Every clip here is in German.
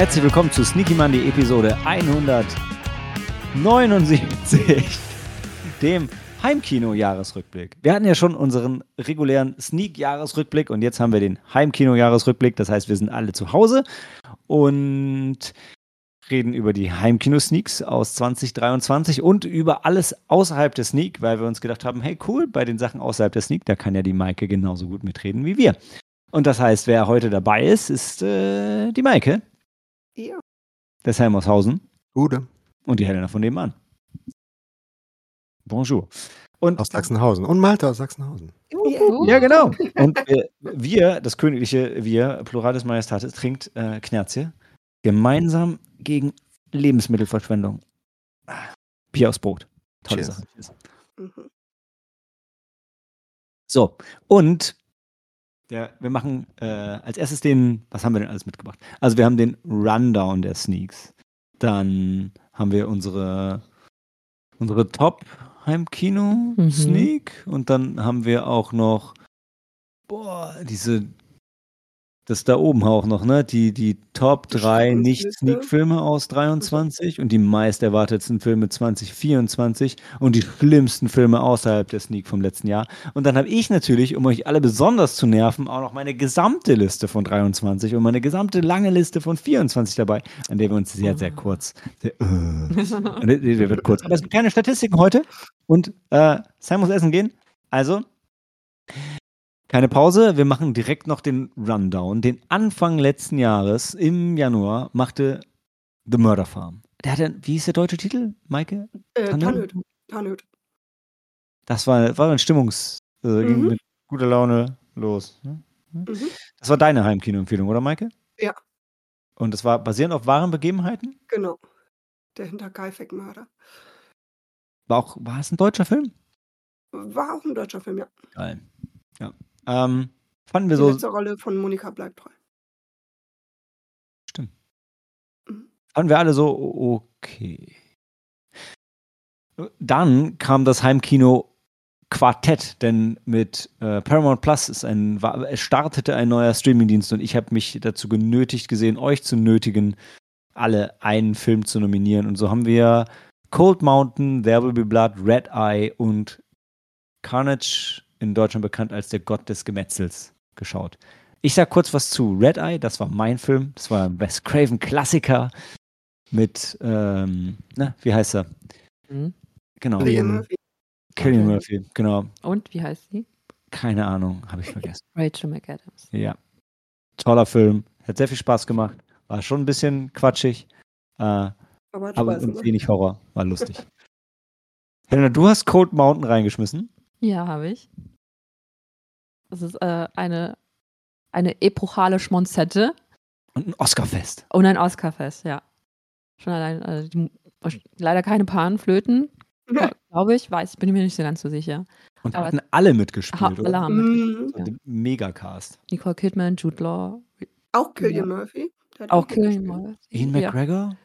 Herzlich willkommen zu Sneaky Monday Episode 179, dem Heimkino-Jahresrückblick. Wir hatten ja schon unseren regulären Sneak-Jahresrückblick und jetzt haben wir den Heimkino-Jahresrückblick. Das heißt, wir sind alle zu Hause und reden über die Heimkino-Sneaks aus 2023 und über alles außerhalb der Sneak, weil wir uns gedacht haben, hey cool, bei den Sachen außerhalb der Sneak, da kann ja die Maike genauso gut mitreden wie wir. Und das heißt, wer heute dabei ist, ist äh, die Maike. Ja. Aus Hausen. Gute. Und die Helena von nebenan. Bonjour. Und Aus Sachsenhausen. Und Malte aus Sachsenhausen. ja, genau. Und äh, wir, das königliche Wir, Pluralis Majestatis, trinkt äh, Knerzie gemeinsam gegen Lebensmittelverschwendung. Bier aus Brot. Tolle Cheers. Sache. Mhm. So, und der, wir machen äh, als erstes den, was haben wir denn alles mitgebracht? Also wir haben den Rundown der Sneaks. Dann haben wir unsere, unsere Top Heimkino-Sneak. Und dann haben wir auch noch, boah, diese, das da oben auch noch, ne? Die, die Top 3 Schreckensliste. Nicht-Sneak-Filme aus 23 und die meist erwartetsten Filme 2024 und die schlimmsten Filme außerhalb der Sneak vom letzten Jahr. Und dann habe ich natürlich, um euch alle besonders zu nerven, auch noch meine gesamte Liste von 23 und meine gesamte lange Liste von 24 dabei, an der wir uns sehr, sehr kurz. Sehr, äh, wird kurz. Aber es gibt keine Statistiken heute und äh, Sam muss essen gehen. Also, keine Pause. Wir machen direkt noch den Rundown. Den Anfang letzten Jahres, im Januar, machte The Murder Farm. Der hatte, wie hieß der deutsche Titel, Maike? Äh. Tannhöhe. Das war, war ein Stimmungs... Äh, ging Mhm. mit guter Laune los. ne? Mhm. Das war deine Heimkino-Empfehlung, oder Maike? Ja. Und das war basierend auf wahren Begebenheiten? Genau. Der Hinterkaifeck-Mörder. War, auch, war es ein deutscher Film? War auch ein deutscher Film, ja. Geil. Ja. Ähm, fanden wir Die so... letzte Rolle von Monika bleibt treu. Stimmt. Mhm. Fanden wir alle so okay. Dann kam das Heimkino Quartett, denn mit äh, Paramount Plus ist ein, war, es startete ein neuer Streamingdienst und ich habe mich dazu genötigt gesehen, euch zu nötigen, alle einen Film zu nominieren. Und so haben wir Cold Mountain, There Will Be Blood, Red Eye und Carnage, in Deutschland bekannt als der Gott des Gemetzels, geschaut. Ich sag kurz was zu Red Eye, das war mein Film. Das war ein Wes Craven Klassiker mit, ähm, na, wie heißt er? Mhm. Genau, Cillian. Murphy. Killian. Murphy, genau. Und wie heißt sie? Keine Ahnung, habe ich vergessen. Rachel McAdams. Ja. Toller Film, hat sehr viel Spaß gemacht. War schon ein bisschen quatschig, äh, Aber aber Spaß wenig Horror. War lustig. Helena, du hast Cold Mountain reingeschmissen. Ja, habe ich. Das ist äh, eine, eine epochale Schmonzette Und ein Oscarfest. und ein Oscarfest, ja. Schon allein, äh, die, leider keine Panflöten, glaube ich, weiß, bin ich mir nicht so ganz so sicher. Und Aber- hatten alle mitgespielt, Ha, oder? alle haben Mhm. Ja. So, Megacast. Nicole Kidman, Jude Law, Auch Killian Ja. Murphy. Auch Killian mitgespielt. Murphy. Ian ja. McGregor?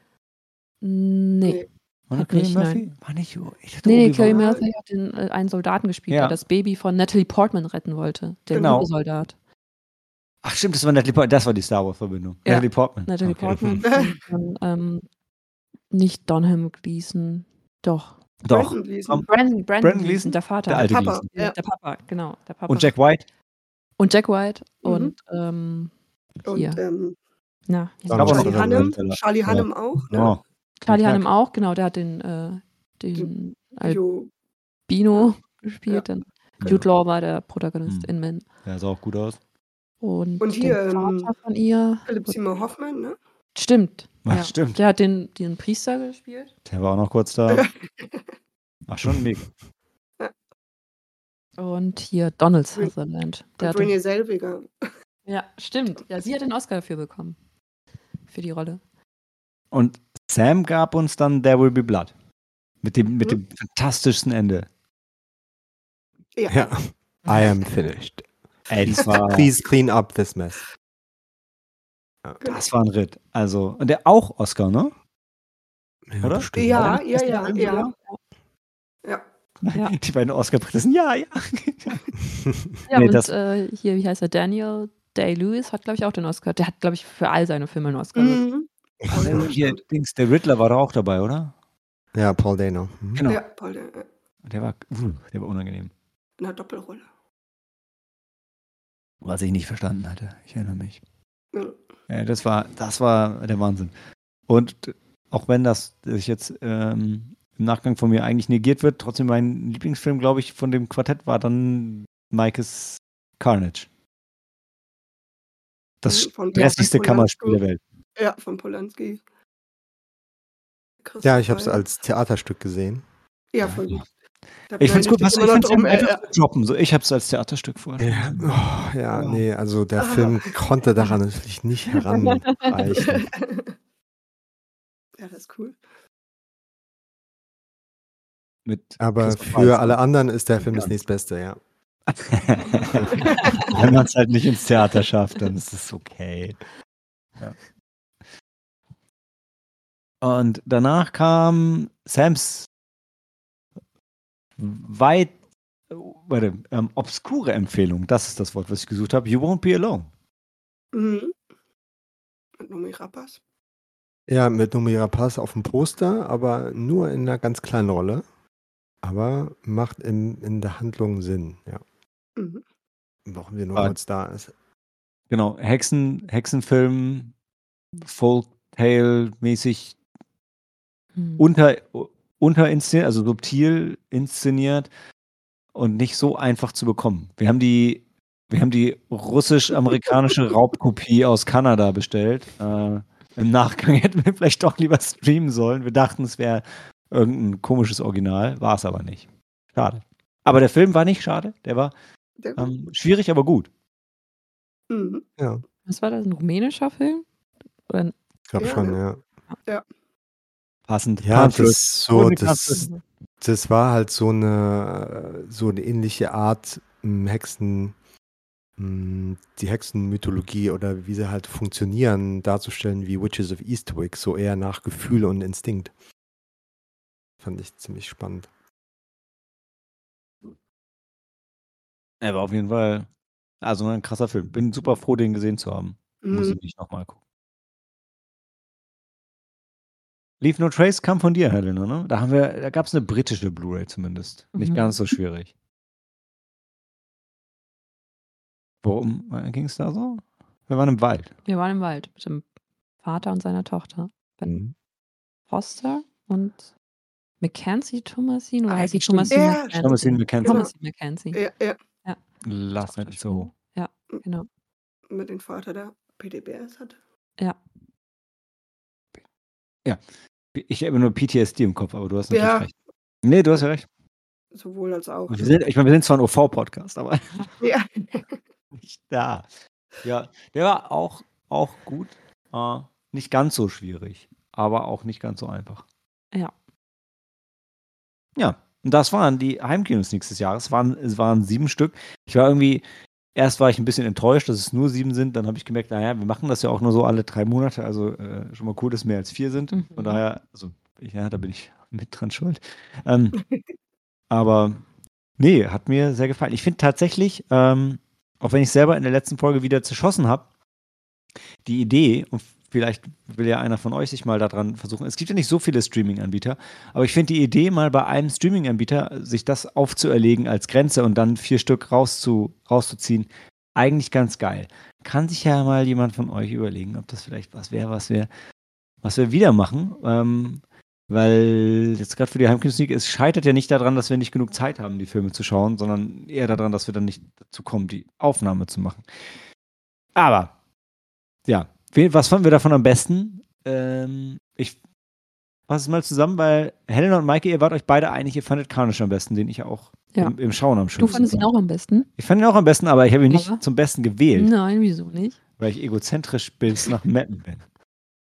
Nee, War Hat das Cillian nicht, Murphy? War nicht, ich dachte, nee, nee war- Murphy hat den, äh, einen Soldaten gespielt, Ja. der das Baby von Natalie Portman retten wollte. Der Genau. Soldat. Ach stimmt, das war Natalie Portman. Das war die Star Wars-Verbindung. Ja. Natalie Portman. Natalie Okay. Portman. und, dann, ähm, nicht Donham Gleason, doch. Doch. Brandon Gleeson. Komm. Brandon, Brandon, Brandon Gleason, der Vater. Der alte Papa. Gleason. Ja. Der Papa, genau. Der Papa. Und Jack White? Und Jack White Mhm. und ähm, hier. Und ähm, Na, der? Charlie Hannem. Charlie ja. Hannem auch. Ne? Oh. Charlie. Hunnam auch, genau, der hat den, äh, den Jo. Albino gespielt. Dann Ja. Jude Law war der Protagonist Hm. in Men. Der sah auch gut aus. Und, Und hier, ähm, Vater von ihr. Philipp Seymour Hoffman, ne? Stimmt. Ach, ja. stimmt. Der hat den, den Priester gespielt. Der war auch noch kurz da. Ach, schon mega. Und hier Donald Sutherland. Der Und Renée Selviger. ja, stimmt. Ja, sie hat den Oscar dafür bekommen. Für die Rolle. Und Sam gab uns dann There Will Be Blood. Mit dem, mit Mhm. dem fantastischsten Ende. Ja. Ja. I am finished. Ey, das war, Please clean up this mess. das war ein Ritt. Also, und der auch Oscar, ne? Ja, Oder? bestimmt. Ja, ja, ja, ja. Ja. Ja. Die beiden Oscar-Prinzessin, ja, ja. Ja, Nee, und das- äh, hier, wie heißt er? Daniel Day-Lewis hat, glaube ich, auch den Oscar. Der hat, glaube ich, für all seine Filme einen Oscar. bekommen. Mhm. Dano, hier. Dings, der Riddler war doch auch dabei, oder? Ja, Paul Dano. Mhm. Genau. Ja, Paul Dano, ja. Der war, der war unangenehm. in einer Doppelrolle. Was ich nicht verstanden hatte. Ich erinnere mich. Ja. Ja, das war, das war der Wahnsinn. Und auch wenn das sich jetzt ähm, im Nachgang von mir eigentlich negiert wird, trotzdem mein Lieblingsfilm, glaube ich, von dem Quartett war dann Mike's Carnage. Das Mhm, stressigste Polanski. Kammerspiel der Welt. Ja, von Polanski. Christoph Ja, ich habe es als Theaterstück gesehen. Ja, von da Ich finde es gut, was ich finde drum, äh, droppen. So, ich habe es als Theaterstück vorher. Ja, oh, ja Oh. nee, also der Ah. Film konnte daran natürlich nicht heranreichen. ja, das ist cool. Mit Aber für alle anderen ist der Film Ja. das nächstbeste, ja. Wenn man es halt nicht ins Theater schafft, dann ist es okay. Ja. Und danach kam Sams weit, warte, ähm, obskure Empfehlung. Das ist das Wort, was ich gesucht habe. You won't be alone. Mhm. Mit Nomi Rappas. Ja, mit Numera Pass auf dem Poster, aber nur in einer ganz kleinen Rolle. Aber macht im, in der Handlung Sinn, ja. Mhm. Warum wir nur Ah. kurz da ist. Genau, Hexen, Hexenfilm, Folktale-mäßig Hm. unter, unterinszeniert, also subtil inszeniert und nicht so einfach zu bekommen. Wir haben die, wir haben die russisch-amerikanische Raubkopie aus Kanada bestellt. Äh, Im Nachgang hätten wir vielleicht doch lieber streamen sollen. Wir dachten, es wäre irgendein komisches Original, war es aber nicht. Schade. Aber der Film war nicht schade, der war ähm, schwierig, aber gut. mhm. Ja, Was war das? Ein rumänischer Film? Oder ich glaube Ja, schon, ne? ja. Passend. Ja, das ist so, das, das war halt so eine, so eine ähnliche Art, m, Hexen, m, die Hexenmythologie oder wie sie halt funktionieren, darzustellen wie Witches of Eastwick, so eher nach Gefühl und Instinkt. Fand ich ziemlich spannend. Er war auf jeden Fall also ein krasser Film. Bin super froh, den gesehen zu haben. Muss ich Mhm. nicht nochmal gucken. Leave No Trace kam von dir, Helena, ne? Da haben wir, da gab es eine britische Blu-ray zumindest. Nicht Mhm. ganz so schwierig. Worum ging es da so? Wir waren im Wald. wir waren im Wald mit dem Vater und seiner Tochter. Ben Mhm. Foster und Mackenzie Thomasin oder Ah, heißt sie. Thomasin Ja, Mackenzie? Thomasin McKenzie. Thomasin Mackenzie, Ja, ja, Last Night in Soho. genau. mit dem Vater, der PDBS hat. Ja, Ich habe nur PTSD im Kopf, aber du hast natürlich Ja. recht. Nee, du hast ja recht. Sowohl als auch. Wir sind, ich meine, wir sind zwar ein OV-Podcast, aber Ja. nicht da. Ja, der war auch, auch gut. Äh, nicht ganz so schwierig, aber auch nicht ganz so einfach. Ja. Ja, und das waren die Heimkinos nächstes Jahres. Es waren, es waren sieben Stück. Ich war irgendwie, erst war ich ein bisschen enttäuscht, dass es nur sieben sind. Dann habe ich gemerkt, naja, wir machen das ja auch nur so alle drei Monate. Also äh, schon mal cool, dass mehr als vier sind. Mhm. Von daher, also, ja, da bin ich mit dran schuld. Ähm, aber nee, hat mir sehr gefallen. Ich finde tatsächlich, ähm, auch wenn ich selber in der letzten Folge wieder zerschossen habe, die Idee, und vielleicht will ja einer von euch sich mal daran versuchen, es gibt ja nicht so viele Streaming-Anbieter, aber ich finde die Idee, mal bei einem Streaming-Anbieter sich das aufzuerlegen als Grenze und dann vier Stück rauszu, rauszuziehen, eigentlich ganz geil. Kann sich ja mal jemand von euch überlegen, ob das vielleicht was wäre, was wir, was wir wieder machen. Ähm, weil jetzt gerade für die Heimkinosneak, es scheitert ja nicht daran, dass wir nicht genug Zeit haben, die Filme zu schauen, sondern eher daran, dass wir dann nicht dazu kommen, die Aufnahme zu machen. Aber, ja, was fanden wir davon am besten? Ähm, ich fasse es mal zusammen, weil Helena und Maike, ihr wart euch beide einig, ihr fandet Carnage am besten, den ich auch Ja. im, im Schauen am Du schönsten fandest ihn auch am besten? Ich fand ihn auch am besten, aber ich habe ihn nicht Aber? zum Besten gewählt Nein, wieso nicht? weil ich egozentrisch bis nach Mappen bin.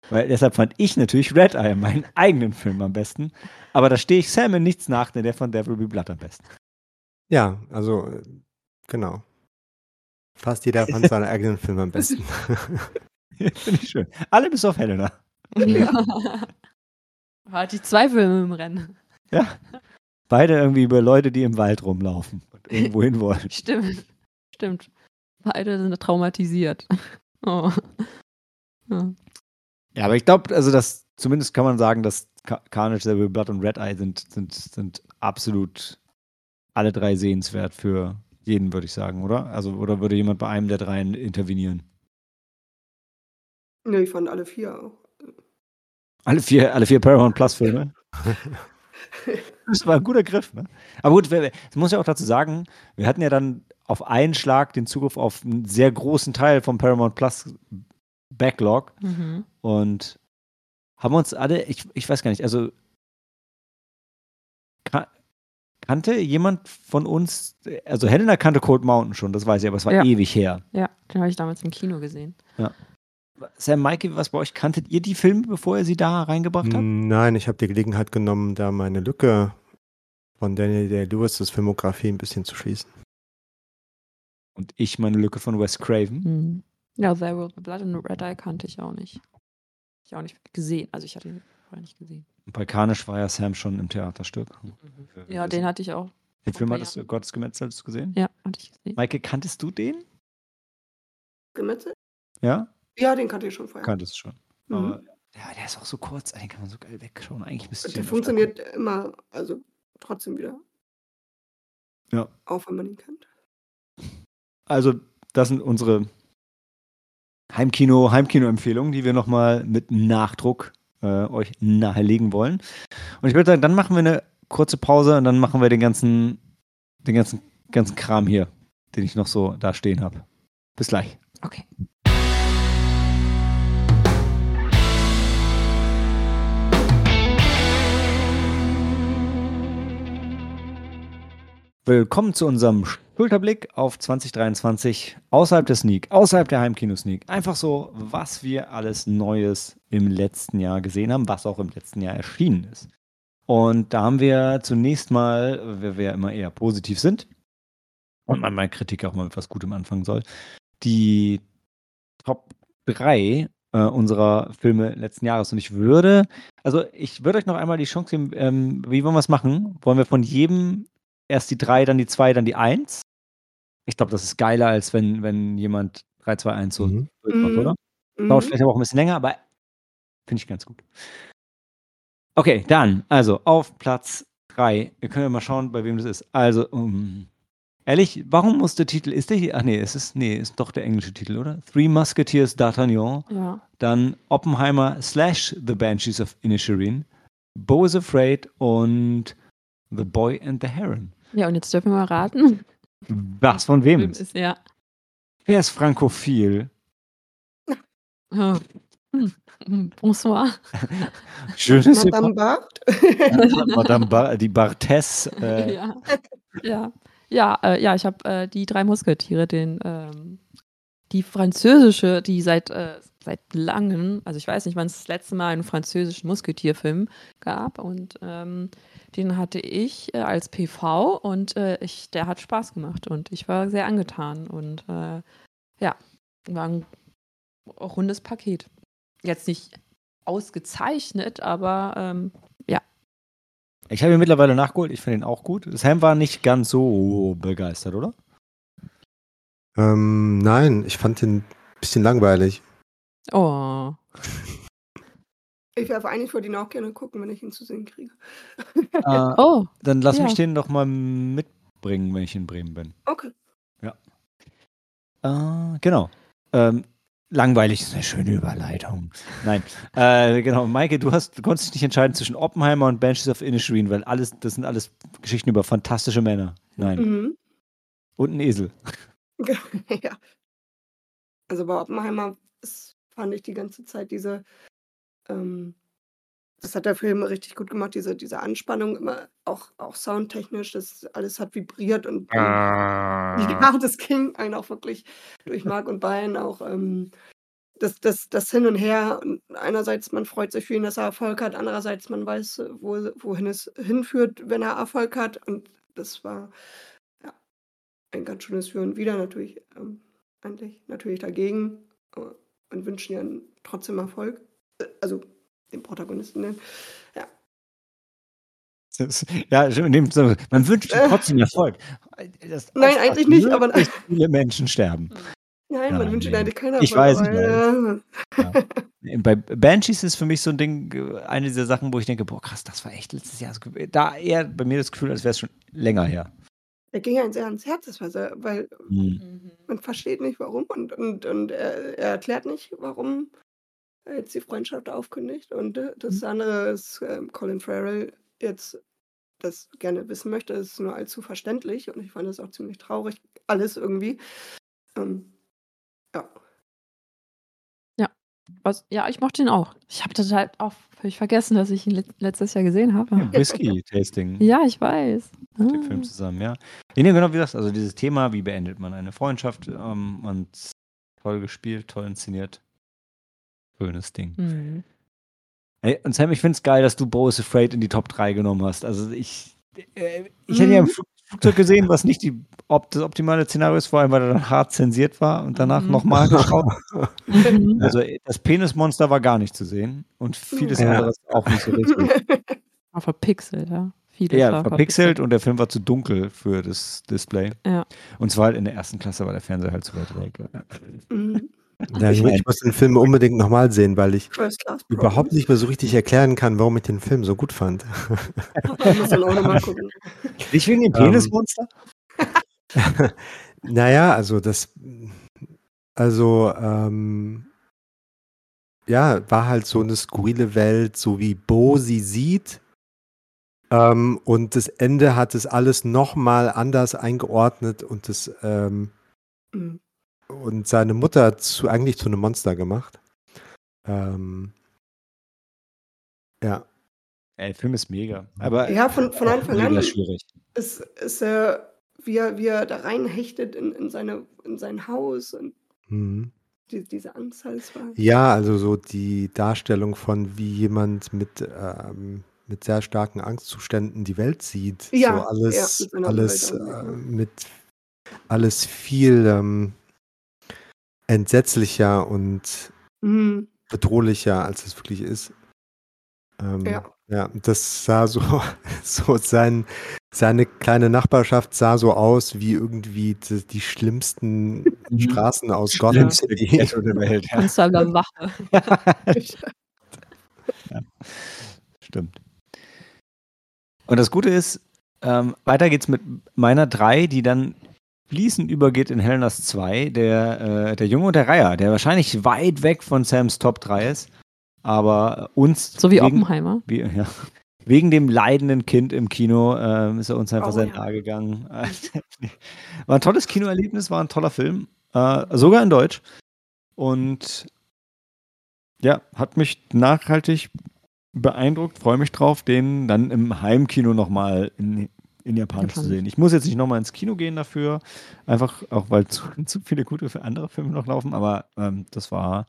Weil deshalb fand ich natürlich Red Eye, meinen eigenen Film am besten. Aber da stehe ich Sam in nichts nach, denn der von Devil Be Blood am besten. Ja, also, äh, genau. Fast jeder fand seinen eigenen Film am besten. Finde ich schön. Alle bis auf Helena. Hatte ich zwei Filme im Rennen. Ja. Beide irgendwie über Leute, die im Wald rumlaufen und irgendwo hin wollen. Stimmt. Stimmt. Beide sind traumatisiert. Oh. Ja. Ja, aber ich glaube, also das, zumindest kann man sagen, dass Ca- Carnage, Be Blood und Red Eye sind, sind, sind absolut alle drei sehenswert für jeden, würde ich sagen, oder? Also, oder würde jemand bei einem der dreien intervenieren? Ne, ich fand alle 4 auch. Alle vier, alle vier Paramount Plus Filme. Das war ein guter Griff, ne? Aber gut, das muss ja auch dazu sagen, wir hatten ja dann auf einen Schlag den Zugriff auf einen sehr großen Teil vom Paramount Plus Backlog Mhm. und haben uns alle, ich, ich weiß gar nicht, also ka- kannte jemand von uns, also Helena kannte Cold Mountain schon, das weiß ich, aber es war Ja. ewig her. Ja, den habe ich damals im Kino gesehen. Sam, Mikey, was bei euch, kanntet ihr die Filme, bevor ihr sie da reingebracht habt? Nein, ich habe die Gelegenheit genommen, da meine Lücke von Daniel Day-Lewis' Filmografie ein bisschen zu schließen. Und ich meine Lücke von Wes Craven. Mhm. Ja, There Will Be Blood und Red Eye kannte ich auch nicht. Ich auch nicht gesehen. Also ich hatte ihn vorher nicht gesehen. Und bei Carnage war ja Sam schon im Theaterstück. Ja, den hatte ich auch. Den Film hattest du. Gottes Gemetzel, hattest du gesehen? Ja, hatte ich gesehen. Maike, kanntest du den? Gemetzel? Ja? Ja, den kannte ich schon vorher. Kanntest du schon. Mhm. Aber ja, der ist auch so kurz, den kann man so geil wegschauen. Eigentlich müsste ich Der funktioniert immer, also trotzdem wieder. Ja. Auch wenn man ihn kennt. Also, das sind unsere Heimkino, Heimkino-Empfehlungen, die wir nochmal mit Nachdruck äh, euch nahelegen wollen. Und ich würde sagen, dann machen wir eine kurze Pause und dann machen wir den ganzen, den ganzen, ganzen Kram hier, den ich noch so da stehen habe. Bis gleich. Okay. Willkommen zu unserem Schulterblick auf 2023 außerhalb der Sneak, außerhalb der Heimkino-Sneak. Einfach so, was wir alles Neues im letzten Jahr gesehen haben, was auch im letzten Jahr erschienen ist. Und da haben wir zunächst mal, weil wir immer eher positiv sind und man meine Kritik auch mal mit was Gutem anfangen soll, die Top 3 äh, unserer Filme letzten Jahres. Und ich würde, also ich würde euch noch einmal die Chance geben, ähm, wie wollen wir es machen? Wollen wir von jedem erst die 3, dann die 2, dann die 1? Ich glaube, das ist geiler, als wenn, wenn jemand 3, 2, 1 so Mhm. durchmacht, Mhm. oder? Mhm. Dauert vielleicht aber auch ein bisschen länger, aber finde ich ganz gut. Okay, dann, also auf Platz 3. Wir können ja mal schauen, bei wem das ist. Also, um, ehrlich, warum muss der Titel, ist der hier? Ach nee, es ist, nee, ist doch der englische Titel, oder? Three Musketeers d'Artagnan, Ja. dann Oppenheimer slash The Banshees of Inisherin, Bo is Afraid und The Boy and the Heron. Ja, und jetzt dürfen wir mal raten. Was von wem? Ist? ist ja. Wer ist frankophil? Oh. Bonsoir. Schönes Madame Bart? Madame Bar die Barthes. Äh, ja. Ja. Ja, äh, ja, ich habe äh, die drei Musketiere, den ähm, die französische, die seit äh, seit langem, also ich weiß nicht, wann es das letzte Mal einen französischen Musketierfilm gab und ähm, den hatte ich äh, als PV und äh, ich, der hat Spaß gemacht und ich war sehr angetan und äh, ja, war ein rundes Paket. Jetzt nicht ausgezeichnet, aber ähm, Ich habe ihn mittlerweile nachgeholt, ich finde ihn auch gut. Sam war nicht ganz so begeistert, oder? Ähm, nein, ich fand den ein bisschen langweilig. Oh, Ich werfe eigentlich, würde ihn auch gerne gucken, wenn ich ihn zu sehen kriege. Äh, oh, dann lass ja. mich den doch mal mitbringen, wenn ich in Bremen bin. Okay. Äh, genau. Ähm, langweilig ist eine schöne Überleitung. Nein. äh, genau, Maike, du, hast, du konntest dich nicht entscheiden zwischen Oppenheimer und Banshees of Inisherin, weil alles, das sind alles Geschichten über fantastische Männer. Nein. Mhm. Und ein Esel. ja. Also bei Oppenheimer fand ich die ganze Zeit diese, ähm, das hat der Film richtig gut gemacht, diese, diese Anspannung immer, auch, auch soundtechnisch, das alles hat vibriert und, und ja, das ging einen auch wirklich durch Mark und Bein, auch ähm, das, das, das Hin und Her. Und einerseits, man freut sich für ihn, dass er Erfolg hat, andererseits, man weiß, wo, wohin es hinführt, wenn er Erfolg hat. Und das war ja, ein ganz schönes Für und Wider natürlich, ähm, eigentlich natürlich dagegen äh, und wünschen ja trotzdem Erfolg. Äh, Also den Protagonisten nennen. Das- Ja, Sinne, man wünscht trotzdem Erfolg. Das Nein, eigentlich nicht, aber- viele Menschen sterben. Nein, Ja, man wünscht eigentlich keiner Ich weiß, ich aber, äh, Bei Banshees ist für mich so ein Ding, eine dieser Sachen, wo ich denke, boah, krass, das war echt letztes Jahr. Da eher bei mir das Gefühl, als wäre es schon länger her. Er ging einem sehr ans Herz, das war sehr, weil Hm. man versteht nicht warum und, und, und er, er erklärt nicht, warum er jetzt die Freundschaft aufkündigt. Und äh, das Mhm. andere ist, ähm, Colin Farrell jetzt das gerne wissen möchte, ist nur allzu verständlich und ich fand das auch ziemlich traurig, alles irgendwie. Ähm, ja. Was, ja, ich mochte ihn auch. Ich habe total auch völlig vergessen, dass ich ihn let letztes Jahr gesehen habe. Ja, Whisky-Tasting. Ja, ich weiß. mit dem Ah. Film zusammen, ja. Nee, genau wie das. Also dieses Thema, wie beendet man eine Freundschaft ähm, und toll gespielt, toll inszeniert. Schönes Ding. Mhm. Ey, und Sam, ich finde es geil, dass du Bo is Afraid in die Top 3 genommen hast. Also ich, äh, ich hätte ja im Mhm. Flug- Flugzeug gesehen, was nicht die, ob das optimale Szenario ist, vor allem weil er dann hart zensiert war und danach Mhm. nochmal geschaut. Mhm. Also äh, das Penismonster war gar nicht zu sehen und vieles Ja. anderes auch nicht so richtig. War verpixelt, ja. Vieles Ja, war verpixelt und der Film war zu dunkel für das Display. Ja. Und zwar halt in der ersten Klasse war der Fernseher halt zu weit weg. Mhm. Ja, ich, ich muss den Film unbedingt nochmal sehen, weil ich überhaupt nicht mehr so richtig erklären kann, warum ich den Film so gut fand. Ich muss dann auch nochmal gucken. Nicht wegen dem Ähm, Penismonster? naja, also das, also, ähm, ja, war halt so eine skurrile Welt, so wie Bo sie sieht. Ähm, und das Ende hat es alles nochmal anders eingeordnet und das, ähm, Mhm. und seine Mutter zu, eigentlich zu einem Monster gemacht. Ähm, ja. Ey, der Film ist mega. Aber Ja, von, von Anfang an schwierig. ist, ist er, wie er, wie er da reinhechtet in, in, seine, in sein Haus und Mhm. die, diese Angst halt war. Ja, also so die Darstellung von, wie jemand mit, ähm, mit sehr starken Angstzuständen die Welt sieht. Ja, so alles, ja, mit alles, äh, mit alles viel ähm, entsetzlicher und Mhm. bedrohlicher, als es wirklich ist. Ähm, Ja. Ja, das sah so, so sein, seine kleine Nachbarschaft sah so aus wie irgendwie die, die schlimmsten Mhm. Straßen aus Gotham City. Der Welt. Ja. Amsterdamer Wache. Stimmt. Und das Gute ist, ähm, weiter geht's mit meiner 3, die dann fließend übergeht in Helenas 2, der, äh, der Junge und der Reiher, der wahrscheinlich weit weg von Sams Top 3 ist, aber uns So wie wegen, Oppenheimer. wie, ja, wegen dem leidenden Kind im Kino ähm, ist er uns einfach Oh, sehr ja. nahe gegangen. war ein tolles Kinoerlebnis, war ein toller Film, äh, sogar in Deutsch. Und ja, hat mich nachhaltig beeindruckt, freue mich drauf, den dann im Heimkino nochmal in, in Japanisch zu Japanisch. sehen. Ich muss jetzt nicht nochmal ins Kino gehen dafür, einfach auch weil zu, zu viele gute für andere Filme noch laufen, aber ähm, das war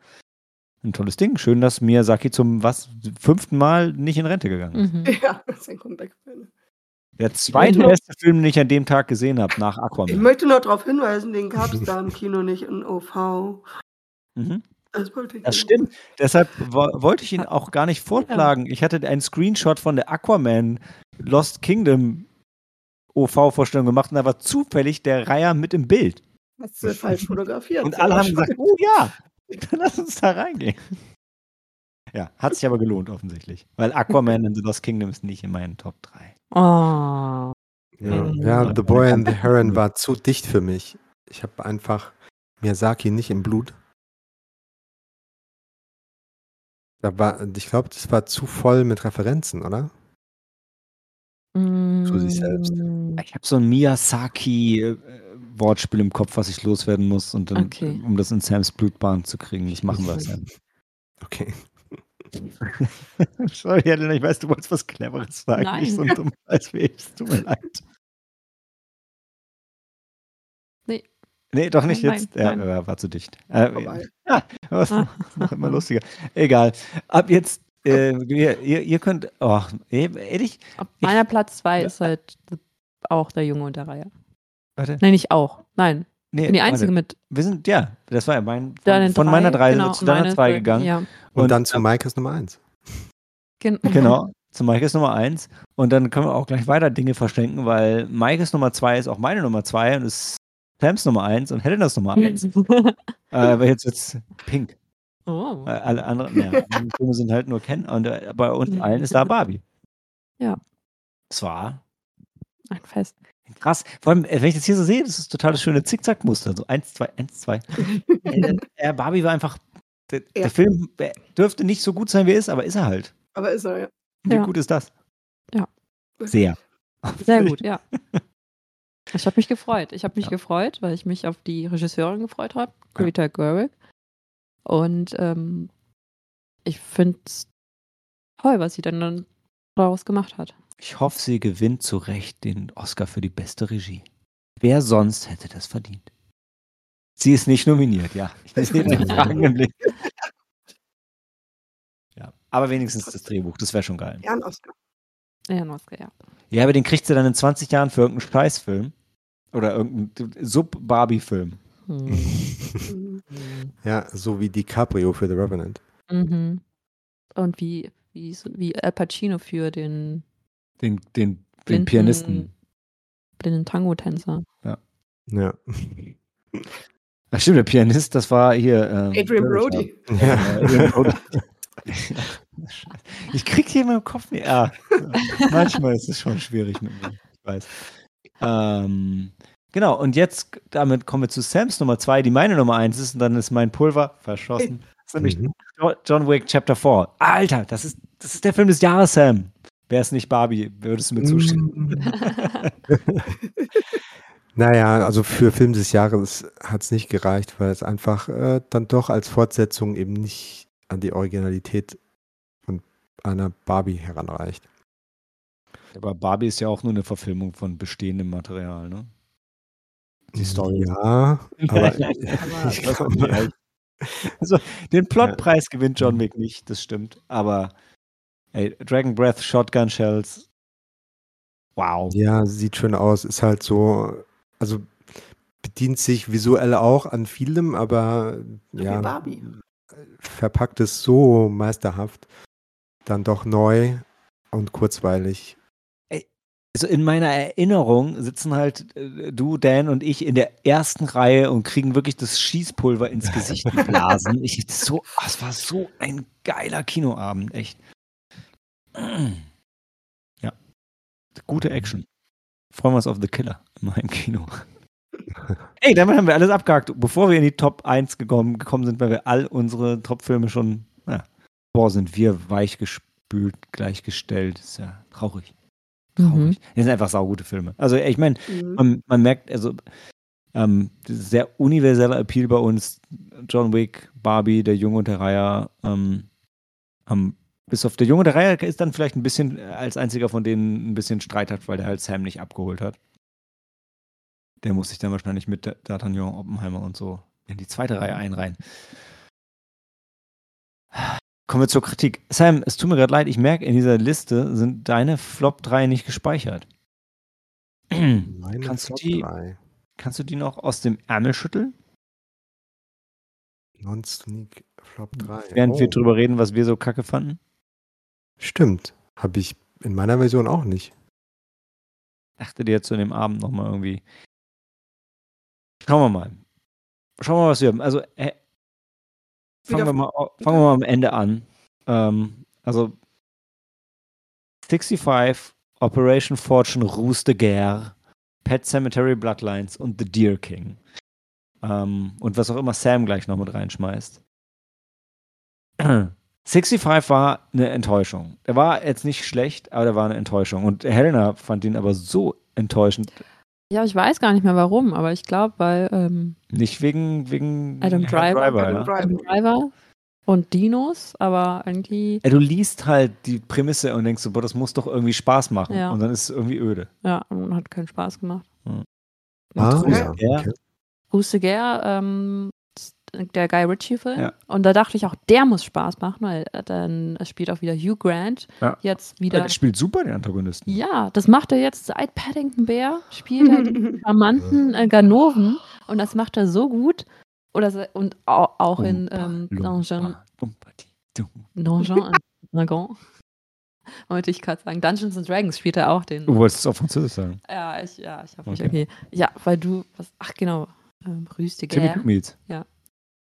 ein tolles Ding. Schön, dass Miyazaki zum was fünften Mal nicht in Rente gegangen ist. Mhm. Ja, das ist ein Comeback-Film. Der zweitbeste Film, den ich an dem Tag gesehen habe, nach Ich Aquaman. möchte noch darauf hinweisen, den gab es da im Kino nicht in OV. Mhm. Das wollte ich Das stimmt. Deshalb wo wollte ich ihn auch gar nicht vorschlagen. Ich hatte einen Screenshot von der Aquaman Lost Kingdom OV-Vorstellung gemacht und da war zufällig der Reiher mit im Bild. Hast du falsch fotografiert. Und alle haben gesagt, oh ja, lass uns da reingehen. Ja, hat sich aber gelohnt offensichtlich. Weil Aquaman and the Lost Kingdom ist nicht in meinen Top 3. Oh. Ja, ja The Boy and the Heron war zu dicht für mich. Ich habe einfach Miyazaki nicht im Blut. Da war, ich glaube, das war zu voll mit Referenzen, oder? Zu sich selbst. Mm. Ich habe so ein Miyazaki-Wortspiel im Kopf, was ich loswerden muss, und dann, Okay. um das in Sams Blutbahn zu kriegen. Ich machen wir es dann. Okay. Sorry, Helena, ich weiß, du wolltest was Cleveres sagen. Nein. Nicht so ein dummer Scheiß wie ich. Es tut mir leid. Nee. Nee, doch nicht Nein, jetzt. Ja, nein. ja, war zu dicht. Äh, Vorbei. was Ah. noch immer lustiger. Egal. Ab jetzt, äh, ihr, ihr, könnt, oh, eh, ehrlich, Auf meiner Platz 2 Ja. ist halt auch der Junge und der Reihe. Warte. Nein, nicht auch. Nein. Nee, Ich bin die warte. Einzige mit Wir sind, ja, das war ja mein, von, von drei, meiner drei genau, zu deiner meine zwei gegangen. Ja. Und, Und- dann zu Maikes Nummer 1. Gen Genau. Zu Mike ist Nummer eins. Und dann können wir auch gleich weiter Dinge verschenken, weil Mike ist Nummer zwei ist auch meine Nummer zwei und ist Sams Nummer 1 und Helenas Nummer 1. äh, aber jetzt wird's pink. oh. Äh, alle anderen, ja, die Filme sind halt nur Ken und äh, bei uns allen ist da Barbie. Ja. Es war Ein Fest. Krass. Vor allem, äh, wenn ich das hier so sehe, das ist total das schöne Zickzack-Muster. So eins, zwei, eins, zwei. äh, äh, Barbie war einfach. Der, Ja. der Film äh, dürfte nicht so gut sein, wie er ist, aber ist er halt. Aber ist er, ja. Wie Ja. gut ist das? Ja. Sehr. Sehr gut, ja. Ich habe mich gefreut. Ich habe mich Ja. gefreut, weil ich mich auf die Regisseurin gefreut habe, Greta Gerwig. Und ähm, ich finde es toll, was sie dann, dann daraus gemacht hat. Ich hoffe, sie gewinnt zu Recht den Oscar für die beste Regie. Wer sonst hätte das verdient? Sie ist nicht nominiert, ja. Ich Blick. Ja, aber wenigstens das Drehbuch, das wäre schon geil. Ja, ein Oscar. Ja, ein Oscar, ja. Ja, aber den kriegst du dann in 20 Jahren für irgendeinen Scheißfilm. Oder irgendeinen Sub-Barbie-Film. Hm. Ja, so wie DiCaprio für The Revenant. Mhm. Und wie, wie, wie Al Pacino für den Den, den, den blinden, Pianisten. blinden Tango-Tänzer. Ja. Ach stimmt, der Pianist, das war hier. Ähm, Adrian. Brody. Ja, ja. Adrian Brody. ich krieg hier in meinem Kopf nicht. Ja, manchmal ist es schon schwierig mit mir. Ich weiß. Ähm, genau, und jetzt, damit kommen wir zu Sams Nummer 2, die meine Nummer 1 ist, und dann ist mein Pulver verschossen. Das ist nämlich Mhm. Jo- John Wick Chapter 4. Alter, das ist, das ist der Film des Jahres, Sam. Wäre es nicht Barbie, würdest du mir zustimmen? Naja, also für Film des Jahres hat es nicht gereicht, weil es einfach äh, dann doch als Fortsetzung eben nicht an die Originalität von einer Barbie heranreicht. Aber Barbie ist ja auch nur eine Verfilmung von bestehendem Material, ne? Die Story. Ja, aber Aber- ich glaube, Also, den Plotpreis gewinnt John Wick nicht, das stimmt. Aber ey, Dragon Breath, Shotgun Shells. Wow. ja, sieht schön aus, ist halt so, also bedient sich visuell auch an vielem, aber Wie ja, Barbie. verpackt es so meisterhaft, dann doch neu und kurzweilig. Also in meiner Erinnerung sitzen halt äh, du, Dan und ich in der ersten Reihe und kriegen wirklich das Schießpulver ins Gesicht geblasen. ich, das so, es war so ein geiler Kinoabend, echt. Ja. Gute Action. Freuen wir uns auf The Killer in meinem Kino. Ey, damit haben wir alles abgehakt. Bevor wir in die Top 1 gekommen, gekommen sind, weil wir all unsere Top-Filme schon, ja, boah, sind wir weichgespült, gleichgestellt. Ist ja traurig. Mhm. Traurig. Das sind einfach saugute Filme. Also ich meine, Mhm. man, man merkt, also ähm, sehr universeller Appeal bei uns. John Wick, Barbie, der Junge und der Reiher. Ähm, ähm, bis auf der Junge der Reiher ist dann vielleicht ein bisschen äh, als einziger von denen ein bisschen Streit hat, weil der halt Sam nicht abgeholt hat. Der muss sich dann wahrscheinlich mit D'Artagnan, Oppenheimer und so in die zweite Reihe einreihen. Kommen wir zur Kritik. Sam, es tut mir gerade leid, ich merke, in dieser Liste sind deine Flop 3 nicht gespeichert. Meine Kannst du Top die- drei. Kannst du die noch aus dem Ärmel schütteln? Non-Sneak Flop 3. Während wir Oh, drüber reden, was wir so kacke fanden? Stimmt. Habe ich in meiner Version auch nicht. Dachte dir jetzt zu dem Abend nochmal irgendwie. Schauen wir mal. Schauen wir mal, was wir haben. Also, äh, fangen, wir mal, fangen wir mal am Ende an. Ähm, also, 65, Operation Fortune, Ruse de Guerre, Pet Cemetery Bloodlines und The Deer King. Ähm, und was auch immer Sam gleich noch mit reinschmeißt. 65 war eine Enttäuschung. Er war jetzt nicht schlecht, aber er war eine Enttäuschung. Und Helena fand ihn aber so enttäuschend. Ja, ich weiß gar nicht mehr warum, aber ich glaube, weil ähm, Nicht wegen, wegen Adam Driver. ja. Adam Driver. Adam Driver und Dinos, aber irgendwie, Ja, du liest halt die Prämisse und denkst so, boah, das muss doch irgendwie Spaß machen. Ja. Und dann ist es irgendwie öde. ja, und hat keinen Spaß gemacht. Hm. Ah, ja. Okay. Guerre, ähm, der Guy Ritchie-Film. Ja. Und da dachte ich auch, der muss Spaß machen, weil äh, dann spielt auch wieder Hugh Grant. Ja. Jetzt wieder. Der spielt super, den Antagonisten. Ja, das macht er jetzt seit Paddington Bear, spielt er die charmanten äh, Ganoven und das macht er so gut. Oder se- und auch, auch in ähm, Dungeon, Dragon. wollte ich gerade sagen. Dungeons and Dragons spielt er auch den. Du wolltest es auf Französisch sagen. Ja, ich, ja, ich habe mich, Okay. okay. Ja, weil du, was, ach genau, ähm, Rüstige. Timmy Meets. Ja.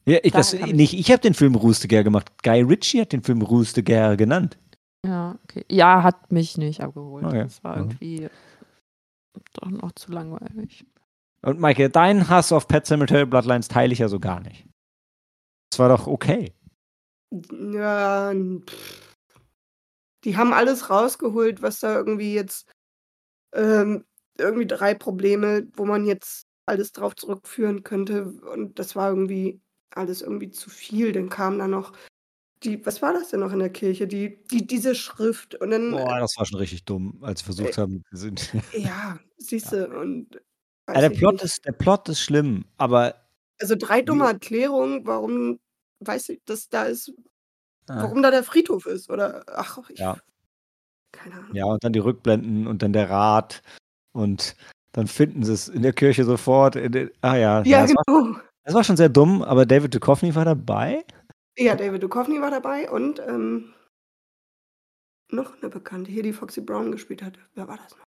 Ja, ich, das, ich- nicht ich habe den Film Rustiger gemacht. Guy Ritchie hat den Film Rustiger genannt. Ja, okay. Ja, hat mich nicht abgeholt. Okay. Das war Mhm. irgendwie doch noch zu langweilig. Und Maike, deinen Hass auf Pet Cemetery Bloodlines teile ich ja so gar nicht. Das war doch okay. Ja, pff. die haben alles rausgeholt, was da irgendwie jetzt ähm, irgendwie drei Probleme, wo man jetzt alles drauf zurückführen könnte. Und das war irgendwie alles irgendwie zu viel. Dann kam da noch die, was war das denn noch in der Kirche? Die, die, diese Schrift. Und dann, Boah, das war schon richtig dumm, als sie versucht haben. wir sind- ja, siehst du, und weiß Ja, der, Plot nicht. ist, der Plot ist schlimm, aber Also drei dumme Erklärungen, warum, weiß ich, dass da ist, ah, warum da der Friedhof ist. Oder ach, ich, Ja. keine Ahnung. ja, und dann die Rückblenden und dann der Rat und dann finden sie es in der Kirche sofort. Den, ah ja, Ja, war, genau. Das war schon sehr dumm, aber David Duchovny war dabei. Ja, David Duchovny war dabei und ähm, noch eine Bekannte hier, die Foxy Brown gespielt hat. Wer war das noch?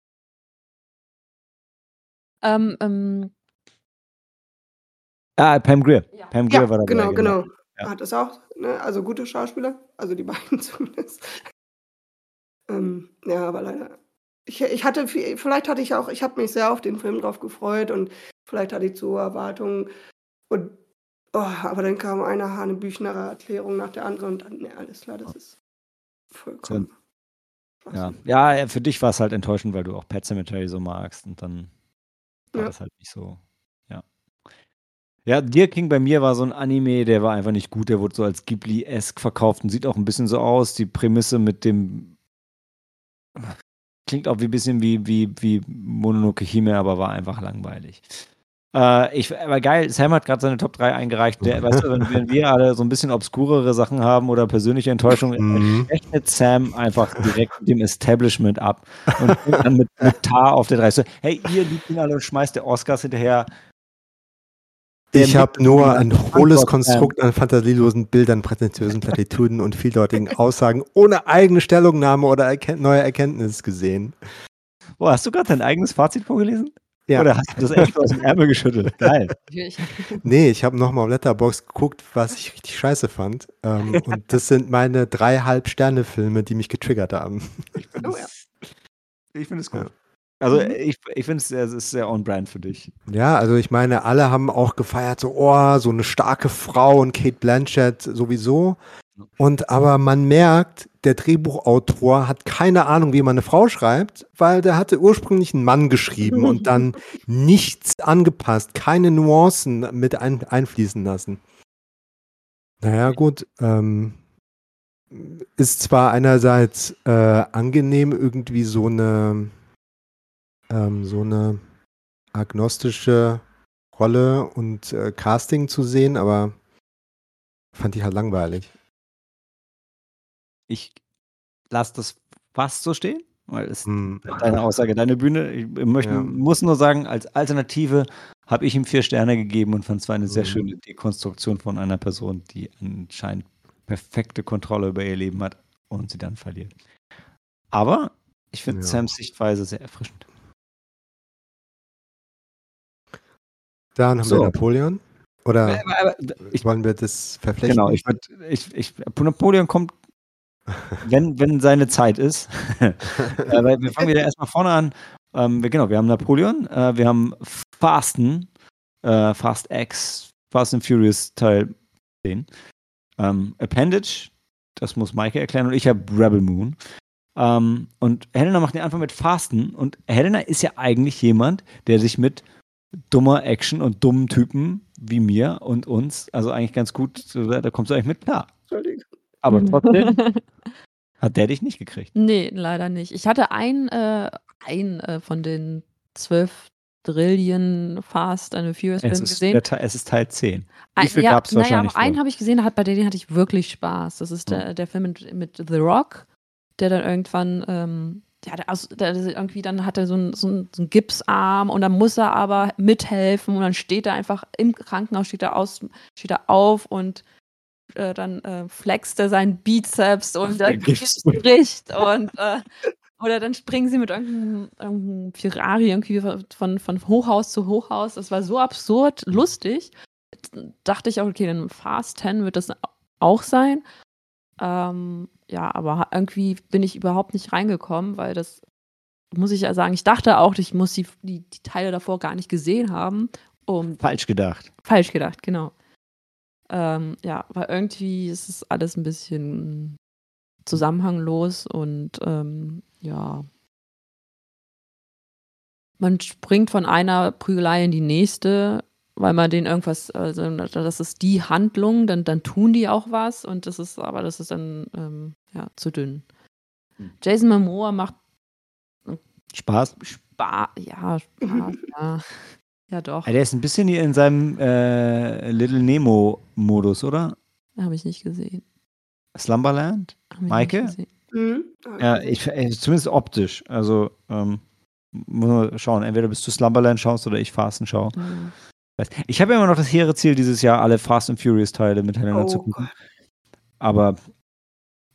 Ähm, ähm, Ah, Pam Grier. Ja. Pam Grier Ja, war dabei. genau, genau. Ja. Hat das auch, ne? Also gute Schauspieler, also die beiden zumindest. ähm, ja, aber leider. Ich, ich hatte, viel- vielleicht hatte ich auch, ich habe mich sehr auf den Film drauf gefreut und vielleicht hatte ich zu hohe Erwartungen. Und, oh, aber dann kam eine hanebüchnere Erklärung nach der anderen und dann, ne, alles klar, das ist vollkommen. Ja, ja, für dich war es halt enttäuschend, weil du auch Pet Cemetery so magst und dann war Ja. das halt nicht so. Ja. Ja, Deer King bei mir war so ein Anime, der war einfach nicht gut, der wurde so als Ghibli-esque verkauft und sieht auch ein bisschen so aus. Die Prämisse mit dem klingt auch wie ein bisschen wie, wie, wie Mononoke Hime, aber war einfach langweilig. Äh, ich, aber geil, Sam hat gerade seine Top 3 eingereicht. Der, weißt du, wenn, wenn wir alle so ein bisschen obskurere Sachen haben oder persönliche Enttäuschungen, Mhm. rechnet Sam einfach direkt mit dem Establishment ab und dann mit, mit Tar auf der 3. So, hey, ihr liebt ihn alle und schmeißt der Oscars hinterher. Der Ich habe nur ein hohles Konstrukt an fantasielosen Bildern, prätentiösen Plattituden und vieldeutigen Aussagen ohne eigene Stellungnahme oder erken neue Erkenntnis gesehen. Boah, hast du gerade dein eigenes Fazit vorgelesen? Ja. Oder hast du das echt aus dem Ärmel geschüttelt? Geil. Nee, ich habe nochmal auf Letterbox geguckt, was ich richtig scheiße fand. Ähm, und das sind meine dreieinhalb Sterne-Filme, die mich getriggert haben. Ich finde Oh ja. es, ich find es gut. Ja. Also Mhm. ich, ich finde es sehr, es ist sehr on-brand für dich. Ja, also ich meine, alle haben auch gefeiert, so, oh, so eine starke Frau und Kate Blanchett sowieso. Und aber man merkt, der Drehbuchautor hat keine Ahnung, wie man eine Frau schreibt, weil der hatte ursprünglich einen Mann geschrieben und dann nichts angepasst, keine Nuancen mit ein, einfließen lassen. Naja, gut. Ähm, ist zwar einerseits äh, angenehm, irgendwie so eine ähm, so eine agnostische Rolle und äh, Casting zu sehen, aber fand ich halt langweilig. Ich lasse das fast so stehen, weil es Hm. deine Aussage, deine Bühne. Ich möchte, Ja. muss nur sagen, als Alternative habe ich ihm vier Sterne gegeben und fand es war eine sehr Mhm. schöne Dekonstruktion von einer Person, die anscheinend perfekte Kontrolle über ihr Leben hat und sie dann verliert. Aber ich finde Ja. Sams Sichtweise sehr erfrischend. Dann haben So. wir Napoleon. Oder aber ich, wollen wir das verflechten? genau, ich, würd, ich, ich, Napoleon kommt, wenn, wenn seine Zeit ist. äh, wir fangen wieder erstmal vorne an. Ähm, wir, genau, wir haben Napoleon, äh, wir haben Fasten, äh, Fast X, Fast and Furious Teil 10. Ähm, Appendage, das muss Maike erklären, und ich habe Rebel Moon. Ähm, und Helena macht den Anfang mit Fasten. Und Helena ist ja eigentlich jemand, der sich mit dummer Action und dummen Typen wie mir und uns, also eigentlich ganz gut, so, da kommst du eigentlich mit klar. Entschuldigung. Aber trotzdem hat der dich nicht gekriegt. nee, leider nicht. Ich hatte einen, äh, einen äh, von den zwölf Drillion Fast and Furious Es ist, gesehen. der, es ist Teil 10. Wie Ein- viel ja, gab's naja, wahrscheinlich aber einen habe ich gesehen, hat, bei dem hatte ich wirklich Spaß. Das ist der, der Film mit, mit The Rock, der dann irgendwann, ähm, ja, der, der, der irgendwie dann hat er so einen so einen- so einen Gipsarm und dann muss er aber mithelfen und dann steht er einfach im Krankenhaus, steht er, aus, steht er auf und äh, dann äh, flext er seinen Bizeps und spricht und äh, oder dann springen sie mit irgendeinem, irgendeinem Ferrari irgendwie von, von Hochhaus zu Hochhaus. Das war so absurd lustig. Dachte ich auch, okay, dann Fast 10 wird das auch sein. Ähm, ja, aber irgendwie bin ich überhaupt nicht reingekommen, weil das, muss ich ja sagen, ich dachte auch, ich muss die, die, die Teile davor gar nicht gesehen haben. Um, Falsch gedacht. falsch gedacht, genau. Ähm, ja, weil irgendwie ist es alles ein bisschen zusammenhanglos und ähm, ja. Man springt von einer Prügelei in die nächste, weil man den irgendwas, also das ist die Handlung, dann, dann tun die auch was und das ist, aber das ist dann ähm, ja, zu dünn. Hm. Jason Momoa macht Spaß. Spaß, ja, Spaß, ja. Ja, doch, der ist ein bisschen hier in seinem äh, Little Nemo-Modus, oder? habe ich nicht gesehen. Slumberland? Maike? Mhm. Ja, ich, äh, zumindest optisch. Also, ähm, muss man schauen. Entweder bist du Slumberland schaust oder ich Fasten schaue. Mhm. Ich habe ja immer noch das hehre Ziel, dieses Jahr alle Fast and Furious Teile miteinander zu Oh gucken. Aber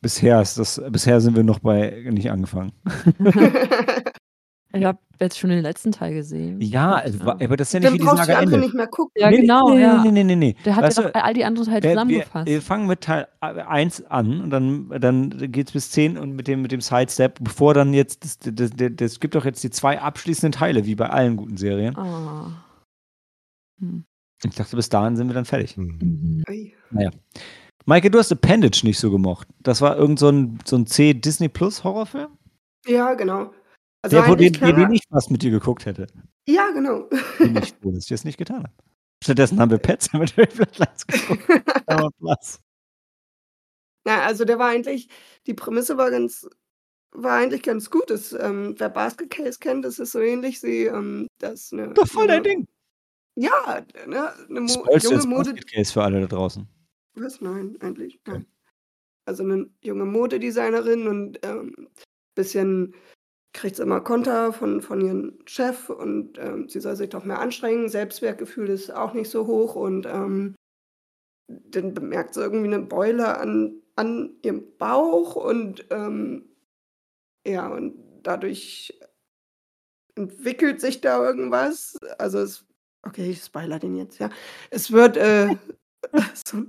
bisher ist das, bisher sind wir noch bei nicht angefangen. Ich habe jetzt schon den letzten Teil gesehen. Ja, also, ähm, aber das ist ja nicht Dann wie die Saga endet. nicht mehr gucken. Ja, Nee, genau, nee, ja. Nee, nee, nee, nee. Der hat Weißt ja du, doch all die anderen Teile wir, wir, zusammengefasst. wir fangen mit Teil 1 an und dann, dann geht es bis 10 und mit dem, mit dem Sidestep, bevor dann jetzt, das, das, das, das gibt doch jetzt die zwei abschließenden Teile, wie bei allen guten Serien. Ah. Hm. Ich dachte, bis dahin sind wir dann fertig. Mhm. Mhm. Ui. Maike, du hast Appendage nicht so gemocht. Das war irgend so ein, so ein C-Disney Plus Horrorfilm? Ja, genau. Also Der, wo den, klar- den ich fast mit dir geguckt hätte. Ja, genau. Bin ich froh, dass ich das nicht getan habe. Stattdessen haben wir Pets mit Flatlines geguckt. Ja, also der war eigentlich, die Prämisse war ganz, war eigentlich ganz gut. Das, ähm, wer Basket Case kennt, das ist so ähnlich wie ähm, das eine, Doch voll dein Ding. Ja, ne, eine Mo Spoilst junge Mode. Basket Case für alle da draußen? Was? Nein, eigentlich. Nein. Also eine junge Modedesignerin und ähm, bisschen kriegt sie immer Konter von, von ihrem Chef und ähm, sie soll sich doch mehr anstrengen. Selbstwertgefühl ist auch nicht so hoch und ähm, dann bemerkt sie irgendwie eine Beule an, an ihrem Bauch und ähm, ja, und dadurch entwickelt sich da irgendwas. Also es, okay, ich spoiler den jetzt, ja. Es wird äh, so,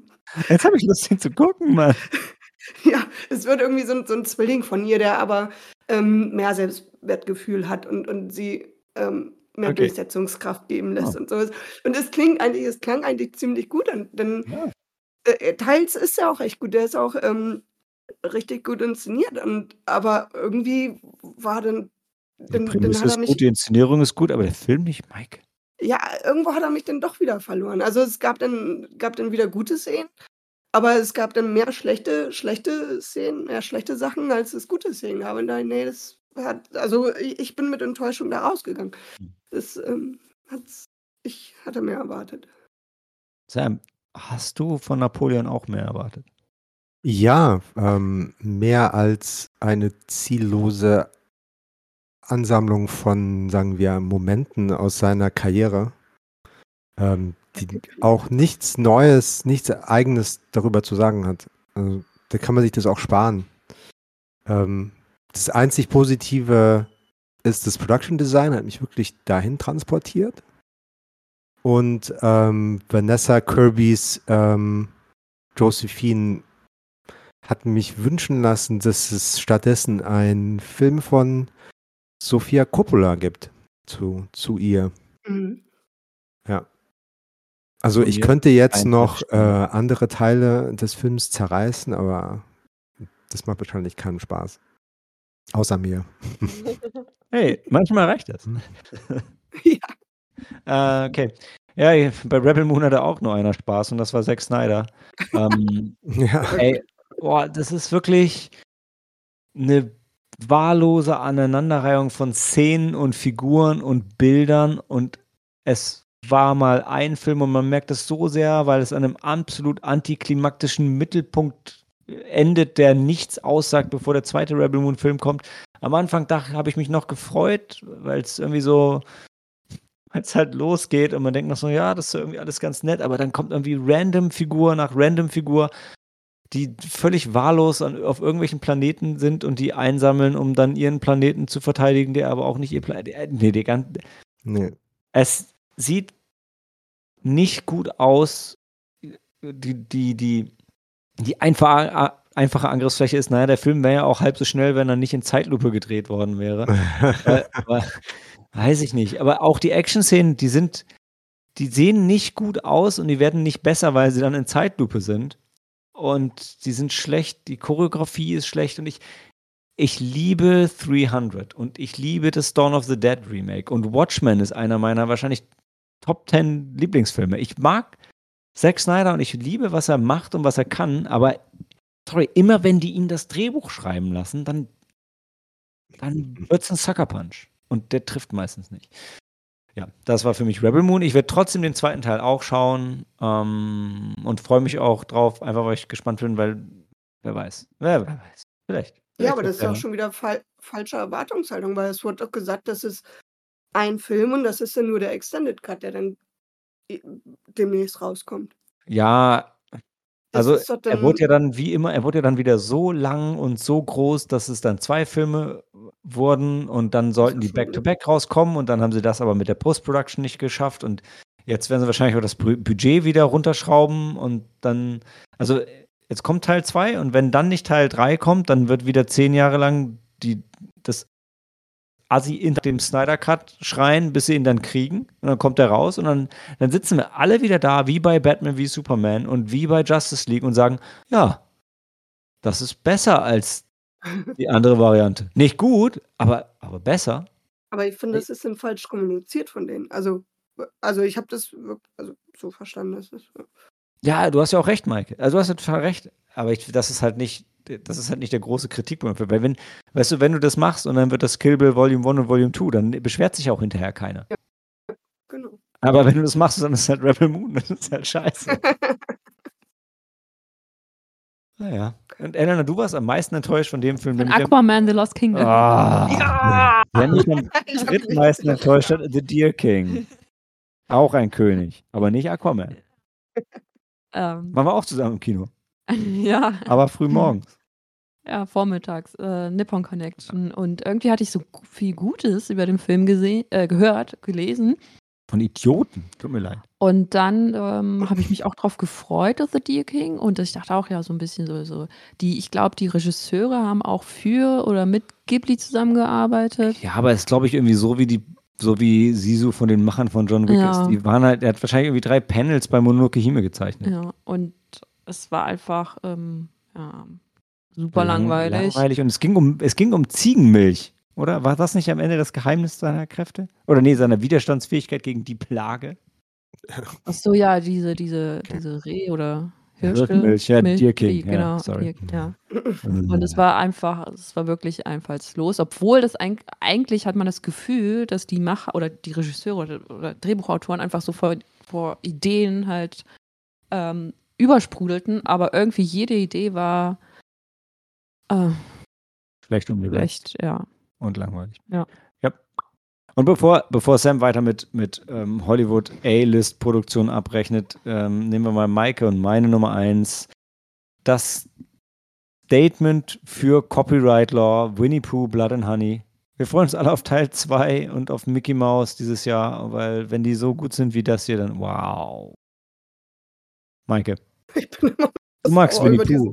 Jetzt habe ich Lust, ihn zu gucken, Mann. ja, es wird irgendwie so so ein Zwilling von ihr, der aber ähm, mehr Selbstwertgefühl hat und, und sie ähm, mehr Okay. Durchsetzungskraft geben lässt Oh. und sowas. Und es klingt eigentlich, es klang eigentlich ziemlich gut, an, denn Ja. äh, teils ist er auch echt gut, der ist auch ähm, richtig gut inszeniert, und, aber irgendwie war dann, Die dann, hat er ist mich gut, die Inszenierung ist gut, aber der Film nicht, Mike. ja, irgendwo hat er mich dann doch wieder verloren. Also es gab dann, gab dann wieder gute Szenen, aber es gab dann mehr schlechte, schlechte Szenen, mehr schlechte Sachen, als es gute Szenen gab. Und nein, nee, das hat, also ich, ich bin mit Enttäuschung da rausgegangen. Hm. Das ähm, hat's, ich hatte mehr erwartet. Sam, hast du von Napoleon auch mehr erwartet? Ja, ähm, mehr als eine ziellose Ansammlung von, sagen wir, Momenten aus seiner Karriere, ähm, die auch nichts Neues, nichts Eigenes darüber zu sagen hat. Also, da kann man sich das auch sparen. Ähm, das einzig Positive ist das Production Design, hat mich wirklich dahin transportiert. Und ähm, Vanessa Kirbys ähm, Josephine hat mich wünschen lassen, dass es stattdessen einen Film von Sofia Coppola gibt zu, zu ihr. Mhm. Also ich könnte jetzt noch äh, andere Teile des Films zerreißen, aber das macht wahrscheinlich keinen Spaß. Außer mir. Hey, manchmal reicht das. Ja. Äh, okay. Ja, bei Rebel Moon hatte auch nur einer Spaß und das war Zack Snyder. ähm, Ja. ey, boah, das ist wirklich eine wahllose Aneinanderreihung von Szenen und Figuren und Bildern und es war mal ein Film und man merkt es so sehr, weil es an einem absolut antiklimaktischen Mittelpunkt endet, der nichts aussagt, bevor der zweite Rebel Moon Film kommt. Am Anfang habe ich mich noch gefreut, weil es irgendwie so, weil es halt losgeht und man denkt noch so, ja, das ist irgendwie alles ganz nett, aber dann kommt irgendwie random Figur nach random Figur die völlig wahllos an, auf irgendwelchen Planeten sind und die einsammeln, um dann ihren Planeten zu verteidigen, der aber auch nicht ihr Planet. Äh, nee, die ganze, Nee. es sieht nicht gut aus. Die, die, die, die einfache, einfache Angriffsfläche ist, naja, der Film wäre ja auch halb so schnell, wenn er nicht in Zeitlupe gedreht worden wäre. äh, aber, weiß ich nicht. Aber auch die Action-Szenen, die sind, die sehen nicht gut aus und die werden nicht besser, weil sie dann in Zeitlupe sind. Und die sind schlecht, die Choreografie ist schlecht und ich, ich liebe 300 und ich liebe das Dawn of the Dead Remake und Watchmen ist einer meiner wahrscheinlich Top 10 Lieblingsfilme. Ich mag Zack Snyder und ich liebe, was er macht und was er kann, aber sorry, immer wenn die ihn das Drehbuch schreiben lassen, dann, dann wird es ein Sucker Punch. Und der trifft meistens nicht. Ja, das war für mich Rebel Moon. Ich werde trotzdem den zweiten Teil auch schauen ähm, und freue mich auch drauf, einfach weil ich gespannt bin, weil wer weiß. Wer, weiß. Vielleicht. Ja, Vielleicht aber das ist auch ja. schon wieder fal falsche Erwartungshaltung, weil es wurde doch gesagt, das ist ein Film und das ist dann nur der Extended Cut, der dann i- demnächst rauskommt. Ja, Das also er wurde ja dann wie immer, er wurde ja dann wieder so lang und so groß, dass es dann zwei Filme wurden und dann sollten die. Back-to-Back rauskommen und dann haben sie das aber mit der Post-Production nicht geschafft und jetzt werden sie wahrscheinlich auch das Bu- Budget wieder runterschrauben und dann, also jetzt kommt Teil 2 und wenn dann nicht Teil 3 kommt, dann wird wieder zehn Jahre lang die, das Assi in dem Snyder Cut schreien, bis sie ihn dann kriegen. Und dann kommt er raus und dann, dann sitzen wir alle wieder da, wie bei Batman wie Superman und wie bei Justice League und sagen, ja, das ist besser als die andere Variante. Nicht gut, aber, aber besser. Aber ich finde, das ist dann falsch kommuniziert von denen. Also, also ich habe das also so verstanden, dass es Ja, du hast ja auch recht, Mike. Also du hast ja total recht. Aber ich, das ist halt nicht, das ist halt nicht der große Kritikpunkt. Weil wenn, weißt du, wenn du das machst und dann wird das Kill Bill Volume 1 und Volume 2, dann beschwert sich auch hinterher keiner. genau. Aber wenn du das machst, dann ist halt Rebel Moon, das ist halt scheiße. Naja. Und Elena, du warst am meisten enttäuscht von dem Film, Von Aquaman, The Lost Kingdom. ah, ja! der mich am drittmeisten enttäuscht hat, The Deer King. Auch ein König, aber nicht Aquaman. Ähm, Waren wir auch zusammen im Kino, ja, aber früh morgens. ja, vormittags, äh, Nippon Connection. Und irgendwie hatte ich so viel Gutes über den Film gesehen, äh, gehört, gelesen. Von Idioten, tut mir leid. Und dann ähm, habe ich mich auch drauf gefreut, auf The Deer King. Und ich dachte auch, ja, so ein bisschen so, so die, ich glaube, die Regisseure haben auch für oder mit Ghibli zusammengearbeitet. Ja, aber es ist, glaube ich, irgendwie so wie die, so wie Sisu von den Machern von John Wick Ja. ist. Die waren halt, er hat wahrscheinlich irgendwie drei Panels bei Mononoke Hime gezeichnet. Ja, und es war einfach ähm, ja, super langweilig. Langweilig. Und es ging um, es ging um Ziegenmilch. Oder war das nicht am Ende das Geheimnis seiner Kräfte? Oder nee, seiner Widerstandsfähigkeit gegen die Plage? Ach so, ja, diese, diese, diese Reh- oder Hirschmilch. Ja, Deer King, ja, genau. sorry. Deer- ja. Und es war einfach, es war wirklich einfallslos, obwohl das eig eigentlich hat man das Gefühl, dass die Macher oder die Regisseure oder, oder Drehbuchautoren einfach so vor, vor Ideen halt ähm, übersprudelten, aber irgendwie jede Idee war äh, Schlecht umgesetzt schlecht, ja. und langweilig. Ja. ja. Und bevor, bevor Sam weiter mit, mit ähm, Hollywood A-List-Produktion abrechnet, ähm, nehmen wir mal Maike und meine Nummer eins. Das Statement für Copyright Law, Winnie Pooh, Blood and Honey. Wir freuen uns alle auf Teil 2 und auf Mickey Mouse dieses Jahr, weil wenn die so gut sind wie das hier, dann wow. Maike, Ich bin immer du magst Winnie Pooh.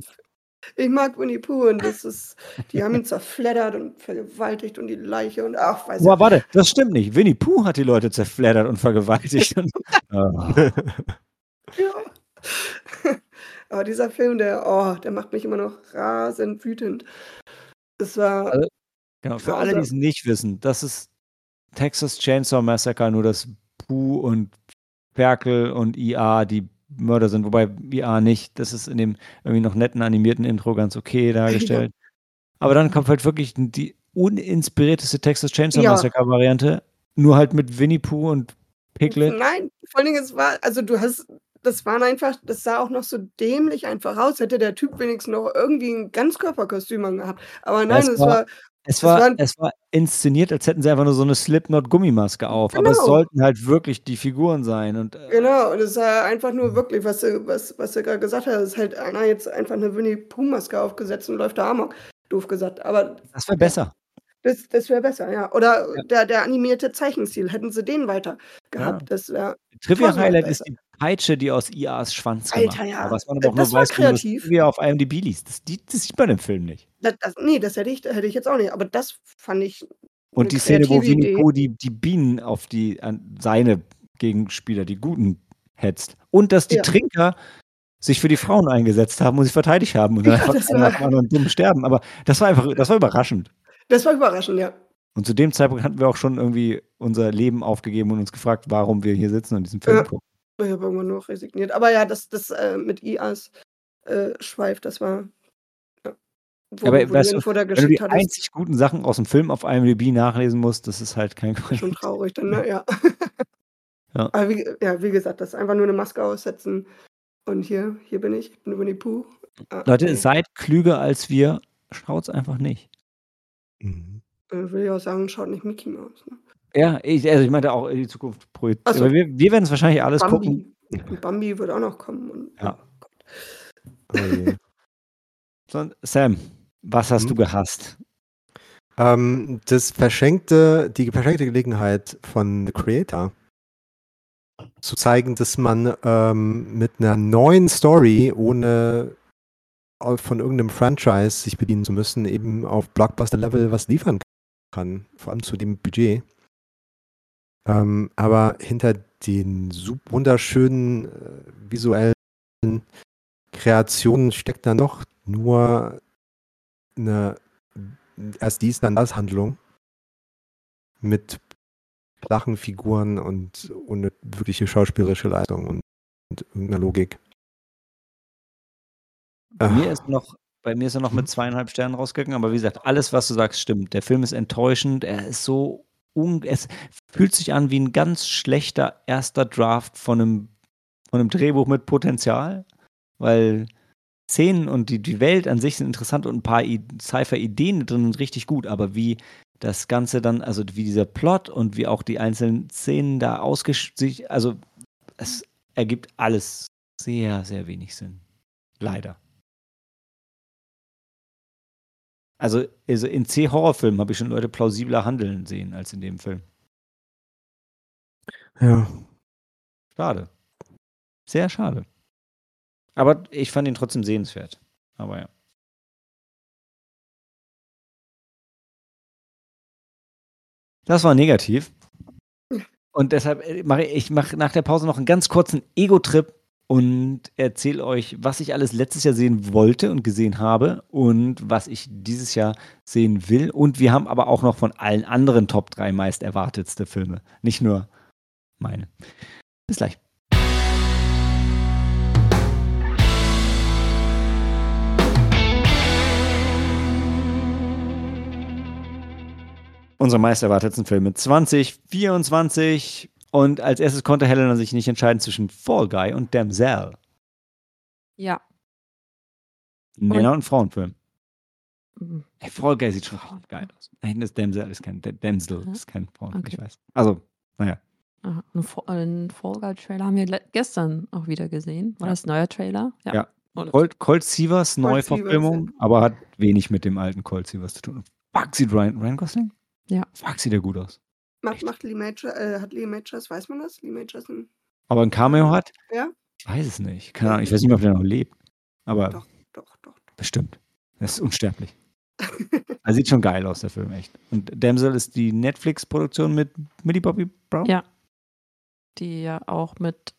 Ich mag Winnie Pooh und das ist, die haben ihn zerfleddert und vergewaltigt und die Leiche und ach, weiß Boah, ich. warte, das stimmt nicht. Winnie Pooh hat die Leute zerfleddert und vergewaltigt. Und, Ah. Ja. Aber dieser Film, der, oh, der macht mich immer noch rasend wütend. Es war, Also, Genau, für alle, die es nicht wissen, das ist Texas Chainsaw Massacre, nur dass Pooh und Ferkel und IA die Mörder sind, wobei IA nicht. Das ist in dem irgendwie noch netten animierten Intro ganz okay dargestellt. Aber dann kommt halt wirklich die uninspirierteste Texas Chainsaw Ja. Massacre Variante, nur halt mit Winnie Pooh und Piglet. Nein, vor allen Dingen, es war, also du hast, das waren einfach, das sah auch noch so dämlich einfach aus. Hätte der Typ wenigstens noch irgendwie ein Ganzkörperkostüm angehabt. Aber nein, Es war- war Es war, war es war inszeniert, als hätten sie einfach nur so eine Slipknot-Gummimaske auf. Aber es Genau. sollten halt wirklich die Figuren sein. Und äh, Genau, und es ja einfach nur wirklich, was du, was, was du gerade gesagt hast, ist halt einer jetzt einfach eine Winnie Pooh-Maske aufgesetzt und läuft da Amok. Doof gesagt. Aber das wäre besser. Das, das wäre besser, ja. Oder Ja. der, der animierte Zeichenstil, hätten sie den weiter gehabt. Das wäre Trivia-Highlight ist die Peitsche, die aus IAs Schwanz gemacht Alter, ja. Was man aber auch Das nur war weiß, kreativ. Trivia auf IMDb liest. Das, die, das sieht man im Film nicht. Das, das, nee, das hätte ich, hätte ich jetzt auch nicht. Aber das fand ich Und die Szene, wo. Pooh die, die Bienen auf die, an seine Gegenspieler, die Guten, hetzt. Und dass die Ja. Trinker sich für die Frauen eingesetzt haben und sie verteidigt haben und dann Ja, einfach war- anderen dumm sterben. Aber das war einfach, das war überraschend. Das war überraschend, ja. Und zu dem Zeitpunkt hatten wir auch schon irgendwie unser Leben aufgegeben und uns gefragt, warum wir hier sitzen und diesen Film Ja. gucken. Ich habe irgendwann nur resigniert. Aber ja, das, das äh, mit IAs äh, Schweif, das war. Ja. Wo, Aber wo weißt du, Wenn du die hattest, einzig guten Sachen aus dem Film auf IMDb nachlesen musst, das ist halt kein ist schon traurig dann, ne? Ja. Ja. Aber wie, ja, wie gesagt, das ist einfach nur eine Maske aussetzen. Und hier, hier bin ich, ich bin Winnie Pooh. Ah, Leute, nee. seid klüger als wir, schaut's einfach nicht. Mhm. Äh, will ich auch sagen, schaut nicht Mickey Mouse. Ne? Ja, ich, also ich meinte auch in die Zukunft projiziert. Ach so. Aber wir, wir werden es wahrscheinlich alles gucken. Bambi. Und Bambi wird auch noch kommen. Und, Ja. Oh je. So, Sam, was hast Hm? du gehasst? ähm, das verschenkte, die verschenkte Gelegenheit von The Creator zu zeigen, dass man ähm, mit einer neuen Story, ohne von irgendeinem Franchise sich bedienen zu müssen, eben auf Blockbuster-Level was liefern kann, vor allem zu dem Budget. Ähm, aber hinter den wunderschönen äh, visuellen Kreationen steckt da noch nur eine erst dies, dann das Handlung mit flachen Figuren und ohne wirkliche schauspielerische Leistung und, und irgendeiner Logik. Bei Ah. mir ist noch, bei mir ist er noch mit zweieinhalb Sternen rausgegangen, aber wie gesagt, alles, was du sagst, stimmt. Der Film ist enttäuschend, er ist so un es fühlt sich an wie ein ganz schlechter erster Draft von einem, von einem Drehbuch mit Potenzial, weil Szenen und die, die Welt an sich sind interessant und ein paar Cypher-Ideen drin sind richtig gut, aber wie das Ganze dann, also wie dieser Plot und wie auch die einzelnen Szenen da ausgesch sich, also es ergibt alles sehr, sehr wenig Sinn. Leider. Also, also in C-Horrorfilmen habe ich schon Leute plausibler handeln sehen als in dem Film. Ja. Schade. Sehr schade. Aber ich fand ihn trotzdem sehenswert. Aber ja. Das war negativ. Und deshalb äh, mache ich, ich mache nach der Pause noch einen ganz kurzen Ego-Trip und erzähle euch, was ich alles letztes Jahr sehen wollte und gesehen habe und was ich dieses Jahr sehen will. Und wir haben aber auch noch von allen anderen Top 3 meist erwartetste Filme. Nicht nur meine. Bis gleich. Unsere meist erwartetsten Filme 2024. Und als erstes konnte Helena sich nicht entscheiden zwischen Fall Guy und Damsel. Ja. Männer- und Frauenfilm. Mhm. Hey, Fall Guy sieht schon geil aus. Nein, das Damsel ist kein Damsel, Ja? ist kein Frauenfilm, Okay. ich weiß. Also, naja. Aha, einen Fa- einen Fall Guy Trailer haben wir gestern auch wieder gesehen. War Ja. das ein neuer Trailer? Ja. Und Colt, Colt Sievers Colt Neuverfilmung, Sievers, aber hat wenig mit dem alten Colt Sievers zu tun. Fuck, sieht Ryan, Ryan Gosling? Ja. Fuck, sieht der gut aus. Macht, macht Lee Major, äh, hat Lee Majors, weiß man das? Lee Majors ein, Aber ein Cameo hat? Ja. Ich weiß es nicht. Keine Ahnung, ich weiß nicht mehr, ob der noch lebt. Aber Doch, doch, doch. bestimmt. Er ist unsterblich. Er sieht schon geil aus, der Film, echt. Und Damsel ist die Netflix-Produktion mit Millie Bobby Brown? Ja. die ja auch mit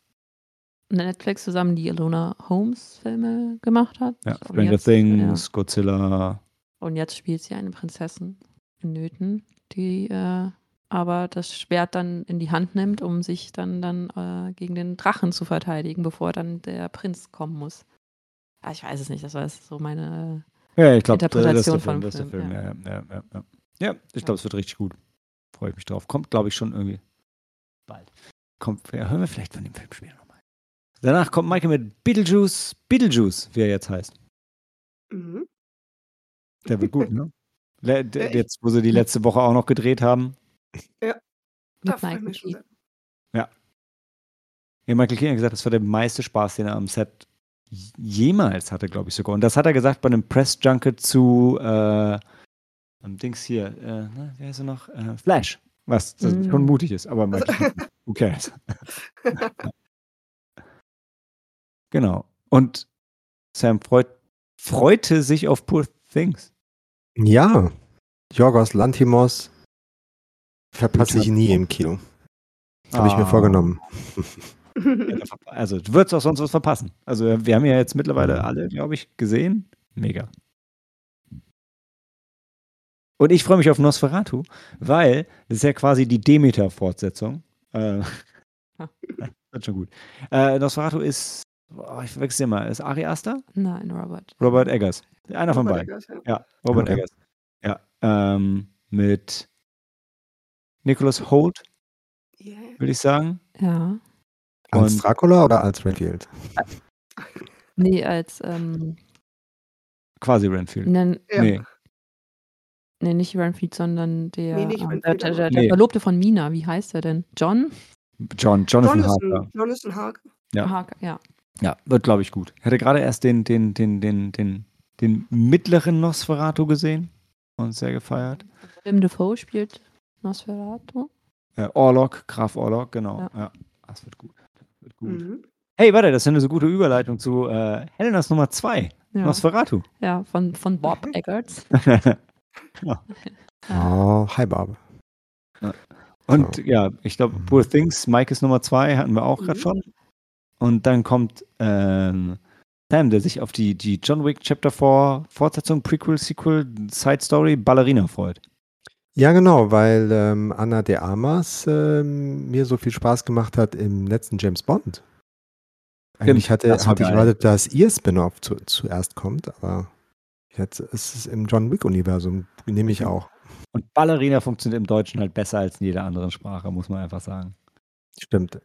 Netflix zusammen die Alona Holmes Filme gemacht hat. Ja, Und Stranger jetzt, Things, Godzilla. Ja. Und jetzt spielt sie eine Prinzessin in Nöten, die äh, aber das Schwert dann in die Hand nimmt, um sich dann, dann äh, gegen den Drachen zu verteidigen, bevor dann der Prinz kommen muss. Ah, ich weiß es nicht, das war jetzt so meine. Ja, ich glaube, das ist der Interpretation Film. von Das ist der Film, Film. Ja, ja, ja, ja, ja. ja ich glaube, es wird richtig gut. Freue ich mich drauf. Kommt, glaube ich, schon irgendwie bald. Kommt, ja, hören wir vielleicht von dem Film später nochmal. Danach kommt Michael mit Beetlejuice, Beetlejuice, wie er jetzt heißt. Mhm. Der wird gut, ne? Jetzt, wo sie die letzte Woche auch noch gedreht haben. Da Mit ich Michael Keaton. sehr. Ja, Michael Keaton hat gesagt, das war der meiste Spaß, den er am Set jemals hatte, glaube ich sogar. Und das hat er gesagt bei einem Press Junket zu äh, Dings hier, äh, na, wer ist er noch? Äh, Flash. Was das Mm. schon mutig ist, aber Michael who cares? Genau. Und Sam freut, freute sich auf Poor Things. Ja, Jorgos Lantimos verpasse ich nie im Kino. Habe ich mir Ah. vorgenommen. Also, du würdest auch sonst was verpassen. Also, wir haben ja jetzt mittlerweile alle, glaube ich, gesehen. Mega. Und ich freue mich auf Nosferatu, weil das ist ja quasi die Demeter-Fortsetzung. Äh, Ah. wird schon gut. Äh, Nosferatu ist, oh, ich verwechsel immer, ist Ari Aster? Nein, Robert. Robert Eggers. Einer von Robert beiden. Eggers, ja. Ja, Robert Okay. Eggers. Ja, ähm, mit Nicholas Holt, Yeah. würde ich sagen. Ja. Als Und- Dracula oder als Redfield? Nee, als, ähm, Quasi Renfield. nein, Ja. Nee. nee, nicht Renfield, sondern der, Nee, nicht ähm, Renfield, der, der, der, der Nee. Verlobte von Mina. Wie heißt er denn? John? John, Jonathan Jonathan, Harker. Jonathan Harker. Ja. Harker, ja. Ja, wird, glaube ich, gut. Ich hatte gerade erst den, den, den, den, den, den mittleren Nosferatu gesehen und sehr gefeiert. Willem Dafoe spielt Nosferatu. Äh, Orlok, Graf Orlok, genau. Ja. Ja. das wird gut. Das wird gut. Mhm. Hey, warte, das ist eine so gute Überleitung zu äh, Helenas Nummer 2, Ja, Nosferatu. ja von, von Bob Eggers. Ja. Oh, hi Bob. und So. ja, ich glaube, Poor Things, Mike ist Nummer 2, hatten wir auch gerade Mhm. schon. Und dann kommt ähm, Sam, der sich auf die, die John Wick Chapter 4 Fortsetzung, Prequel, Sequel, Side Story, Ballerina freut. Ja, genau, weil ähm, Anna de Armas ähm, mir so viel Spaß gemacht hat im letzten James Bond. Eigentlich hatte, das hatte ich erwartet, dass ihr Spin-off zu, zuerst kommt, aber jetzt ist es im John Wick-Universum, nehme ich auch. Und Ballerina funktioniert im Deutschen halt besser als in jeder anderen Sprache, muss man einfach sagen. Stimmt.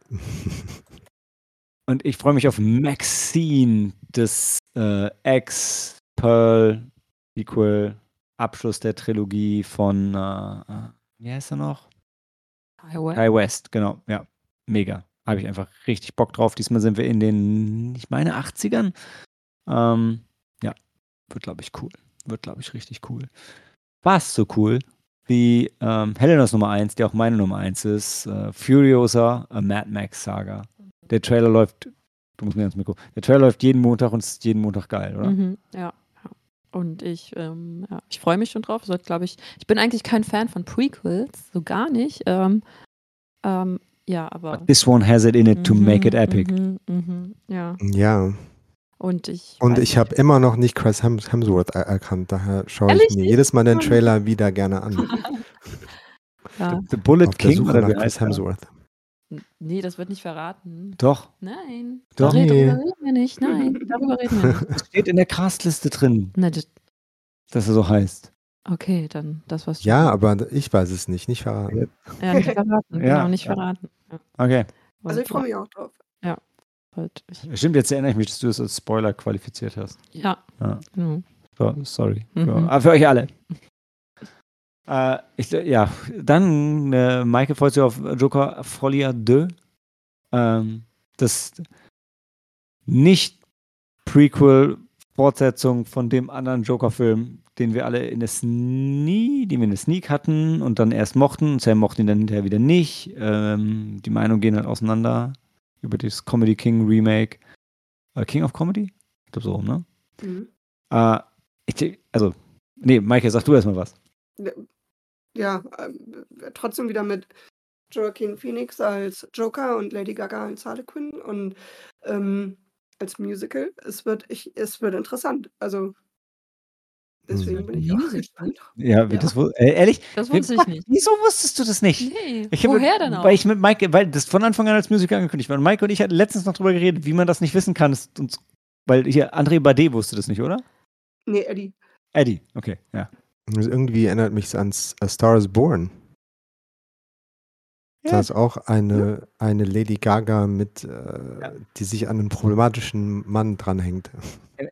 Und ich freue mich auf Maxine, das äh, Ex-Pearl-Sequel, Abschluss der Trilogie von, äh, äh, wie heißt er noch? Highway. Kai West, genau, ja, mega. Habe ich einfach richtig Bock drauf. Diesmal sind wir in den, ich meine, 80ern. Ähm, ja, wird, glaube ich, cool. Wird, glaube ich, richtig cool. Fast so cool wie ähm, Helenas Nummer 1, die auch meine Nummer 1 ist. Äh, Furiosa, a Mad Max Saga. Der Trailer läuft, du musst mir ins Mikro, der Trailer läuft jeden Montag und ist jeden Montag geil, oder? Mhm, ja. Und ich, ähm, ja, ich freue mich schon drauf. Wird, glaube ich, ich bin eigentlich kein Fan von Prequels, so gar nicht. Ähm, ähm, ja, aber. But this one has it in it to make it Mhm, epic. Mhm, mhm, ja. Ja, Und ich. und ich habe immer noch nicht Chris Hems Hemsworth er erkannt, daher schaue ich mir jedes Mal den Trailer wieder gerne an. Ja. The Bullet Auf der King Suche oder Chris? Hemsworth. Nee, das wird nicht verraten. Doch, Nein. Doch. Darüber Nee. reden wir nicht. Nein, darüber reden wir nicht. das steht in der Castliste drin, Na, das, dass er so heißt. okay, dann das, was du. Ja, aber ich weiß es nicht, nicht verraten. Ja, nicht verraten. Ja, genau, nicht ja. verraten. Ja. Okay. Also ich freue mich auch drauf. ja, ich, Stimmt, jetzt erinnere ich mich, dass du es als Spoiler qualifiziert hast. ja. Ja. genau. So, sorry. Mhm. Für, ah, für euch alle. Äh, ich, ja, dann, äh, Michael freut sich auf Joker Folia 2. Ähm, das nicht Prequel-Fortsetzung von dem anderen Joker-Film, den wir alle in der Sneak, den wir in der Sneak hatten und dann erst mochten. Sam mochte ihn dann hinterher wieder nicht. Ähm, die Meinungen gehen halt auseinander über das Comedy King Remake. Äh, King of Comedy? Ich glaube so rum, ne? Mhm. Äh, ich, also, nee, Michael, sag du erstmal was. Ja, ähm, trotzdem wieder mit Joaquin Phoenix als Joker und Lady Gaga als Harley Quinn und ähm, als Musical. Es wird, ich, es wird interessant. Also deswegen Hm. bin ich auch gespannt. Ja, wie Ja. das wohl. Äh, ehrlich? Das wusste ich nicht. Wieso wusstest du das nicht? Nee, Ich habe- woher denn auch? Weil ich mit Mike, weil das von Anfang an als Musical angekündigt war. Und Mike und ich hatten letztens noch drüber geredet, wie man das nicht wissen kann. Das uns, weil hier, André Bade wusste das nicht, oder? Nee, Eddie. Eddie, okay, ja. Das irgendwie erinnert mich an S- A Star is Born. Ja. Da ist auch eine, eine Lady Gaga mit, äh, die sich an einen problematischen Mann dranhängt.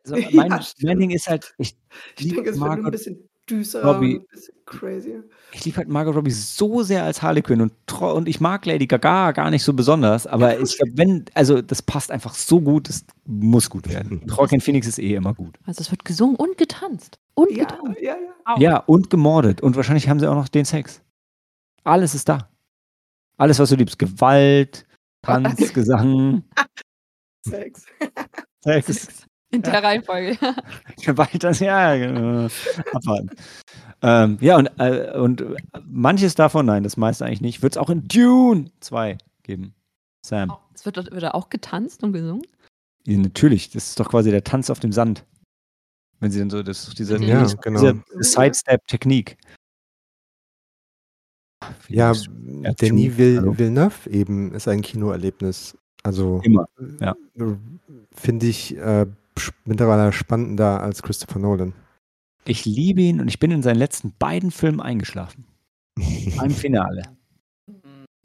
Also Ja, mein, stimmt. mein Ding ist halt, ich Ich liebe denke, es wird nur ein Margot, bisschen. düsterer Robbie. ein bisschen crazy. Ich liebe halt Margot Robbie so sehr als Harley Quinn und, und ich mag Lady Gaga gar nicht so besonders, aber ich glaube, wenn, also das passt einfach so gut, das muss gut werden. Joaquin Phoenix ist eh immer gut. Also es wird gesungen und getanzt. Und Ja, getanzt. ja, ja. Ja, und gemordet. Und wahrscheinlich haben sie auch noch den Sex. Alles ist da. Alles, was du liebst. Gewalt, Tanz, Gesang, Sex. Sex. In der Reihenfolge. Gewalt, das, ja, genau. Abwarten. ähm, ja, und, äh, und manches davon, nein, das meiste eigentlich nicht, wird es auch in Dune 2 geben. Sam. Es wird, dort- wird da auch getanzt und gesungen. Ja, natürlich, das ist doch quasi der Tanz auf dem Sand. Wenn sie dann so, das ist diese, Ja, diese, genau. diese Sidestep-Technik. Ja, Ja, Denis. Vill Villeneuve eben ist ein Kinoerlebnis. Also Immer, ja. äh, finde ich äh, mittlerweile spannender als Christopher Nolan. Ich liebe ihn und ich bin in seinen letzten beiden Filmen eingeschlafen. Beim Finale.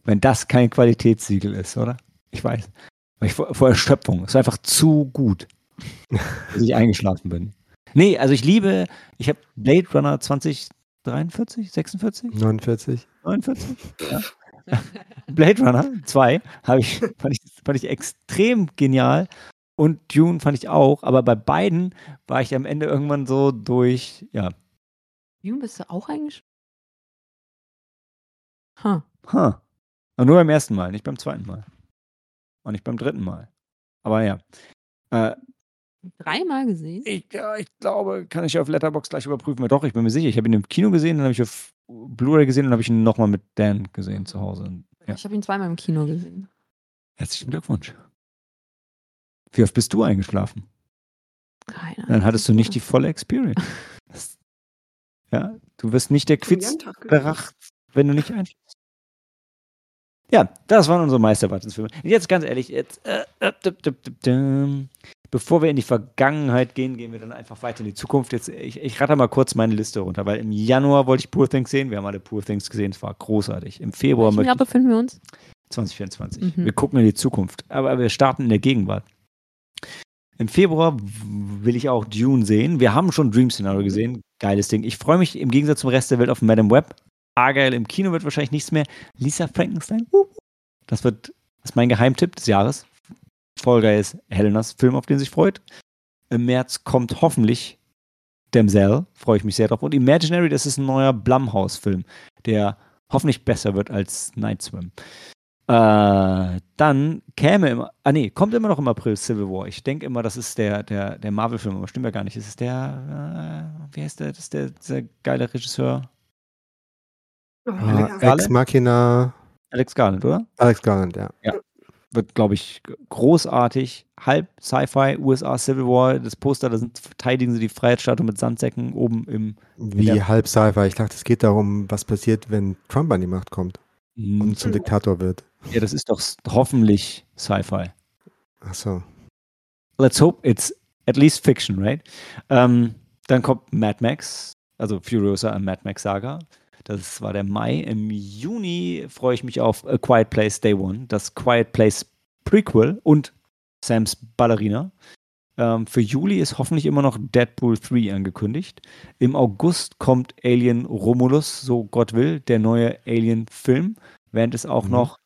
Wenn das kein Qualitätssiegel ist, oder? Ich weiß. Ich vor, vor Erschöpfung. Es war einfach zu gut, dass ich eingeschlafen bin. Nee, also ich liebe, ich habe Blade Runner 2043, 46, 49. 49? Ja. Blade Runner 2 habe ich, fand ich, fand ich extrem genial. Und Dune fand ich auch, aber bei beiden war ich am Ende irgendwann so durch, ja, Jung, bist du auch eingeschlafen? Huh. Huh. Und nur beim ersten Mal, nicht beim zweiten Mal. Und nicht beim dritten Mal. Aber ja. Äh, Dreimal gesehen? ich, ja, ich glaube, kann ich auf Letterbox gleich überprüfen. Doch, ich bin mir sicher. Ich habe ihn im Kino gesehen, dann habe ich auf Blu-ray gesehen und dann habe ich ihn nochmal mit Dan gesehen zu Hause. Ja. Ich habe ihn zweimal im Kino gesehen. Herzlichen Glückwunsch. Wie oft bist du eingeschlafen? Keine Ahnung. Dann hattest du nicht die volle Experience. Das, ja, du wirst nicht der Quiz beracht, wenn du nicht einschläfst. Ja, das waren unsere Meisterwartensfilme. Und Jetzt ganz ehrlich, jetzt, äh, äh, bevor wir in die Vergangenheit gehen, gehen wir dann einfach weiter in die Zukunft. Jetzt, ich, ich ratter mal kurz meine Liste runter, weil im Januar wollte ich Poor Things sehen. Wir haben alle Poor Things gesehen, es war großartig. Im Februar möchte Jahr befinden wir uns? 2024. Mhm. Wir gucken in die Zukunft, aber wir starten in der Gegenwart. Im Februar will ich auch Dune sehen. Wir haben schon Dream Scenario gesehen. Geiles Ding. Ich freue mich im Gegensatz zum Rest der Welt auf Madame Web. Argyle im Kino wird wahrscheinlich nichts mehr. Lisa Frankenstein. Das wird das ist mein Geheimtipp des Jahres. Voll geil ist Helenas Film, auf den sich freut. Im März kommt hoffentlich Damsel. Freue ich mich sehr drauf. Und Imaginary, das ist ein neuer Blumhouse-Film, der hoffentlich besser wird als Night Swim. Äh, dann käme immer, ah nee, kommt immer noch im April Civil War. Ich denke immer, das ist der, der, der Marvel-Film, aber stimmt ja gar nicht. Es ist der, äh, wie heißt der, das ist der, dieser geile Regisseur, Oh, Ah, ja. Garland? Ex Machina, Alex Garland, oder? Alex Garland, ja. Wird, glaube ich, großartig. Halb Sci-Fi, USA Civil War, das Poster, da sind, verteidigen sie die Freiheitsstatue mit Sandsäcken oben im Wie halb Sci-Fi. Ich dachte, es geht darum, was passiert, wenn Trump an die Macht kommt und zum Diktator wird. Ja, das ist doch hoffentlich Sci-Fi. Achso. let's hope it's at least fiction, right? Ähm, dann kommt Mad Max, also Furiosa and Mad Max Saga. Das war der Mai. Im Juni freue ich mich auf A Quiet Place Day One, das Quiet Place Prequel und Sams Ballerina. Ähm, für Juli ist hoffentlich immer noch Deadpool 3 angekündigt. Im August kommt Alien Romulus, so Gott will, der neue Alien-Film, während es auch Mhm. noch,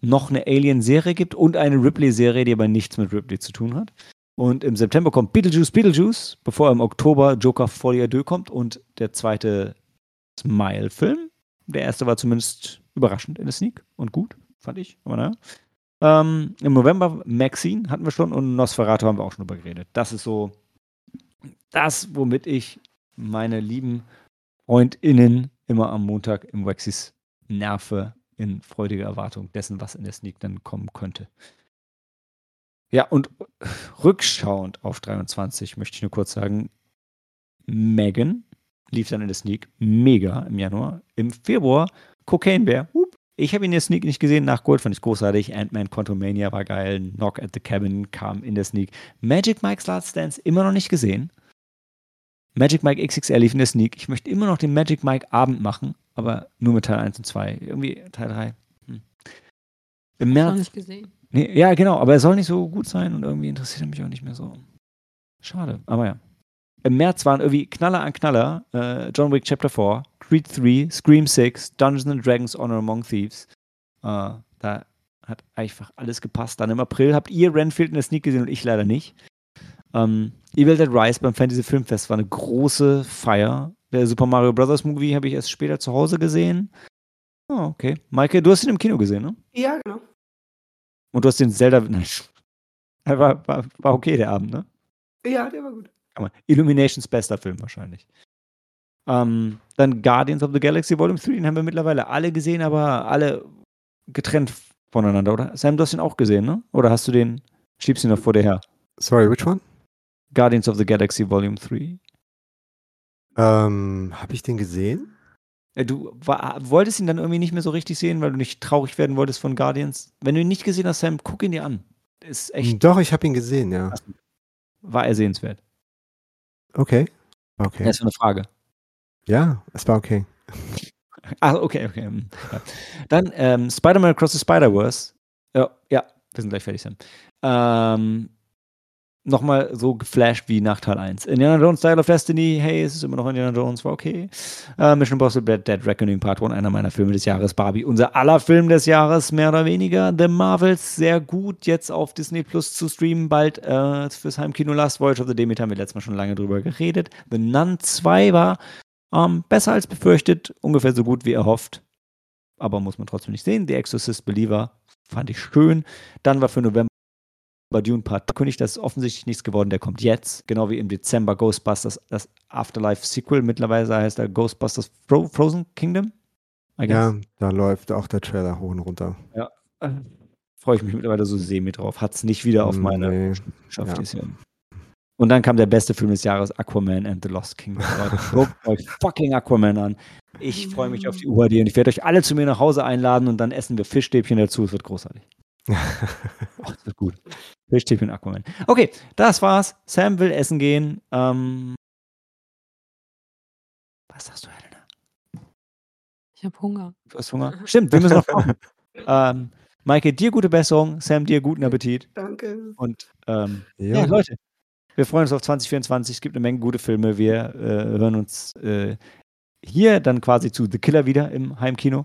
noch eine Alien-Serie gibt und eine Ripley-Serie, die aber nichts mit Ripley zu tun hat. Und im September kommt Beetlejuice, Beetlejuice, bevor im Oktober Joker Folie Deux kommt und der zweite Smile-Film. Der erste war zumindest überraschend in der Sneak und gut, fand ich. Aber naja. Ähm, Im November Maxine hatten wir schon und Nosferatu haben wir auch schon drüber geredet. Das ist so das, womit ich meine lieben FreundInnen immer am Montag im Waxis nerve in freudiger Erwartung dessen, was in der Sneak dann kommen könnte. Ja, und rückschauend auf 23 möchte ich nur kurz sagen, Megan lief dann in der Sneak mega im Januar. Im Februar Cocaine Bear. Hup. Ich habe ihn in der Sneak nicht gesehen. Nach Gold fand ich großartig. Ant-Man Quantumania war geil. Knock at the Cabin kam in der Sneak. Magic Mike's Last Dance immer noch nicht gesehen. Magic Mike XXL lief in der Sneak. Ich möchte immer noch den Magic Mike Abend machen, aber nur mit Teil 1 und 2. Irgendwie Teil 3. Hm. Im Noch März nicht gesehen. Nee, ja, genau, aber er soll nicht so gut sein und irgendwie interessiert er mich auch nicht mehr so. Schade, aber ja. Im März waren irgendwie Knaller an Knaller. Äh, John Wick Chapter 4, Creed 3, Scream 6, Dungeons and Dragons Honor Among Thieves. Äh, da hat einfach alles gepasst. Dann im April habt ihr Renfield in der Sneak gesehen und ich leider nicht. Ähm, Evil Dead Rise beim Fantasy Filmfest war eine große Feier. Der Super Mario Bros. Movie habe ich erst später zu Hause gesehen. Oh, okay. Maike, du hast ihn im Kino gesehen, ne? Ja, genau. Und du hast den Zelda. Nein. War, war, war okay, der Abend, ne? Ja, der war gut. Illuminations bester Film wahrscheinlich. Ähm, dann Guardians of the Galaxy Volume 3, den haben wir mittlerweile alle gesehen, aber alle getrennt voneinander, oder? Sam, du hast ihn auch gesehen, ne? Oder hast du den, schiebst ihn noch vor dir her? Sorry, which one? Guardians of the Galaxy Volume 3. Ähm, habe ich den gesehen? Äh, Du war, wolltest ihn dann irgendwie nicht mehr so richtig sehen, weil du nicht traurig werden wolltest von Guardians. Wenn du ihn nicht gesehen hast, Sam, guck ihn dir an. Ist echt, Doch, ich habe ihn gesehen, ja. war er sehenswert. Okay. Okay. Das ist eine Frage. Ja, es war okay. Ah, okay, okay. hm. Dann ähm, Spider-Man Across the Spider-Verse. Ja, ja, wir sind gleich fertig, Sam. Ähm, Nochmal so geflasht wie nach Teil 1. Indiana Jones Style of Destiny, hey, es ist immer noch Indiana Jones, war okay. Äh, Mission Impossible Dead, Dead Reckoning Part 1, einer meiner Filme des Jahres. Barbie, unser aller Film des Jahres, mehr oder weniger. The Marvels, sehr gut, jetzt auf Disney Plus zu streamen, bald äh, fürs Heimkino. Last Voyage of the Demeter haben wir letztes Mal schon lange drüber geredet. The Nun 2 war ähm, besser als befürchtet, ungefähr so gut wie erhofft. Aber muss man trotzdem nicht sehen. The Exorcist Believer fand ich schön. Dann war für November Dune Part König, das ist offensichtlich nichts geworden, der kommt jetzt. Genau wie im Dezember Ghostbusters, das Afterlife Sequel. Mittlerweile heißt er Ghostbusters Fro Frozen Kingdom. I guess. Ja, da läuft auch der Trailer hoch und runter. Äh, Freue ich mich mittlerweile so semi drauf. Hat es nicht wieder auf Mm, meine nee. Schaft Ja. Jahr. Und dann kam der beste Film des Jahres, Aquaman and the Lost Kingdom. Guckt euch fucking Aquaman an. Ich freue mich auf die UHD und ich werde euch alle zu mir nach Hause einladen und dann essen wir Fischstäbchen dazu. Es wird großartig. Oh, das wird gut. Fischstäbchen Aquaman. Okay, das war's. Sam will essen gehen. Ähm, was sagst du, Helena? Ich habe Hunger. Du hast Hunger? Stimmt, wir müssen noch kochen. ähm, Maike, dir gute Besserung. Sam, dir guten Appetit. Danke. Und ähm, Ja. ja, Leute, wir freuen uns auf 2024. Es gibt eine Menge gute Filme. Wir äh, hören uns äh, hier dann quasi zu The Killer wieder im Heimkino.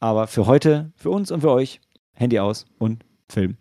Aber für heute, für uns und für euch, Handy aus und Film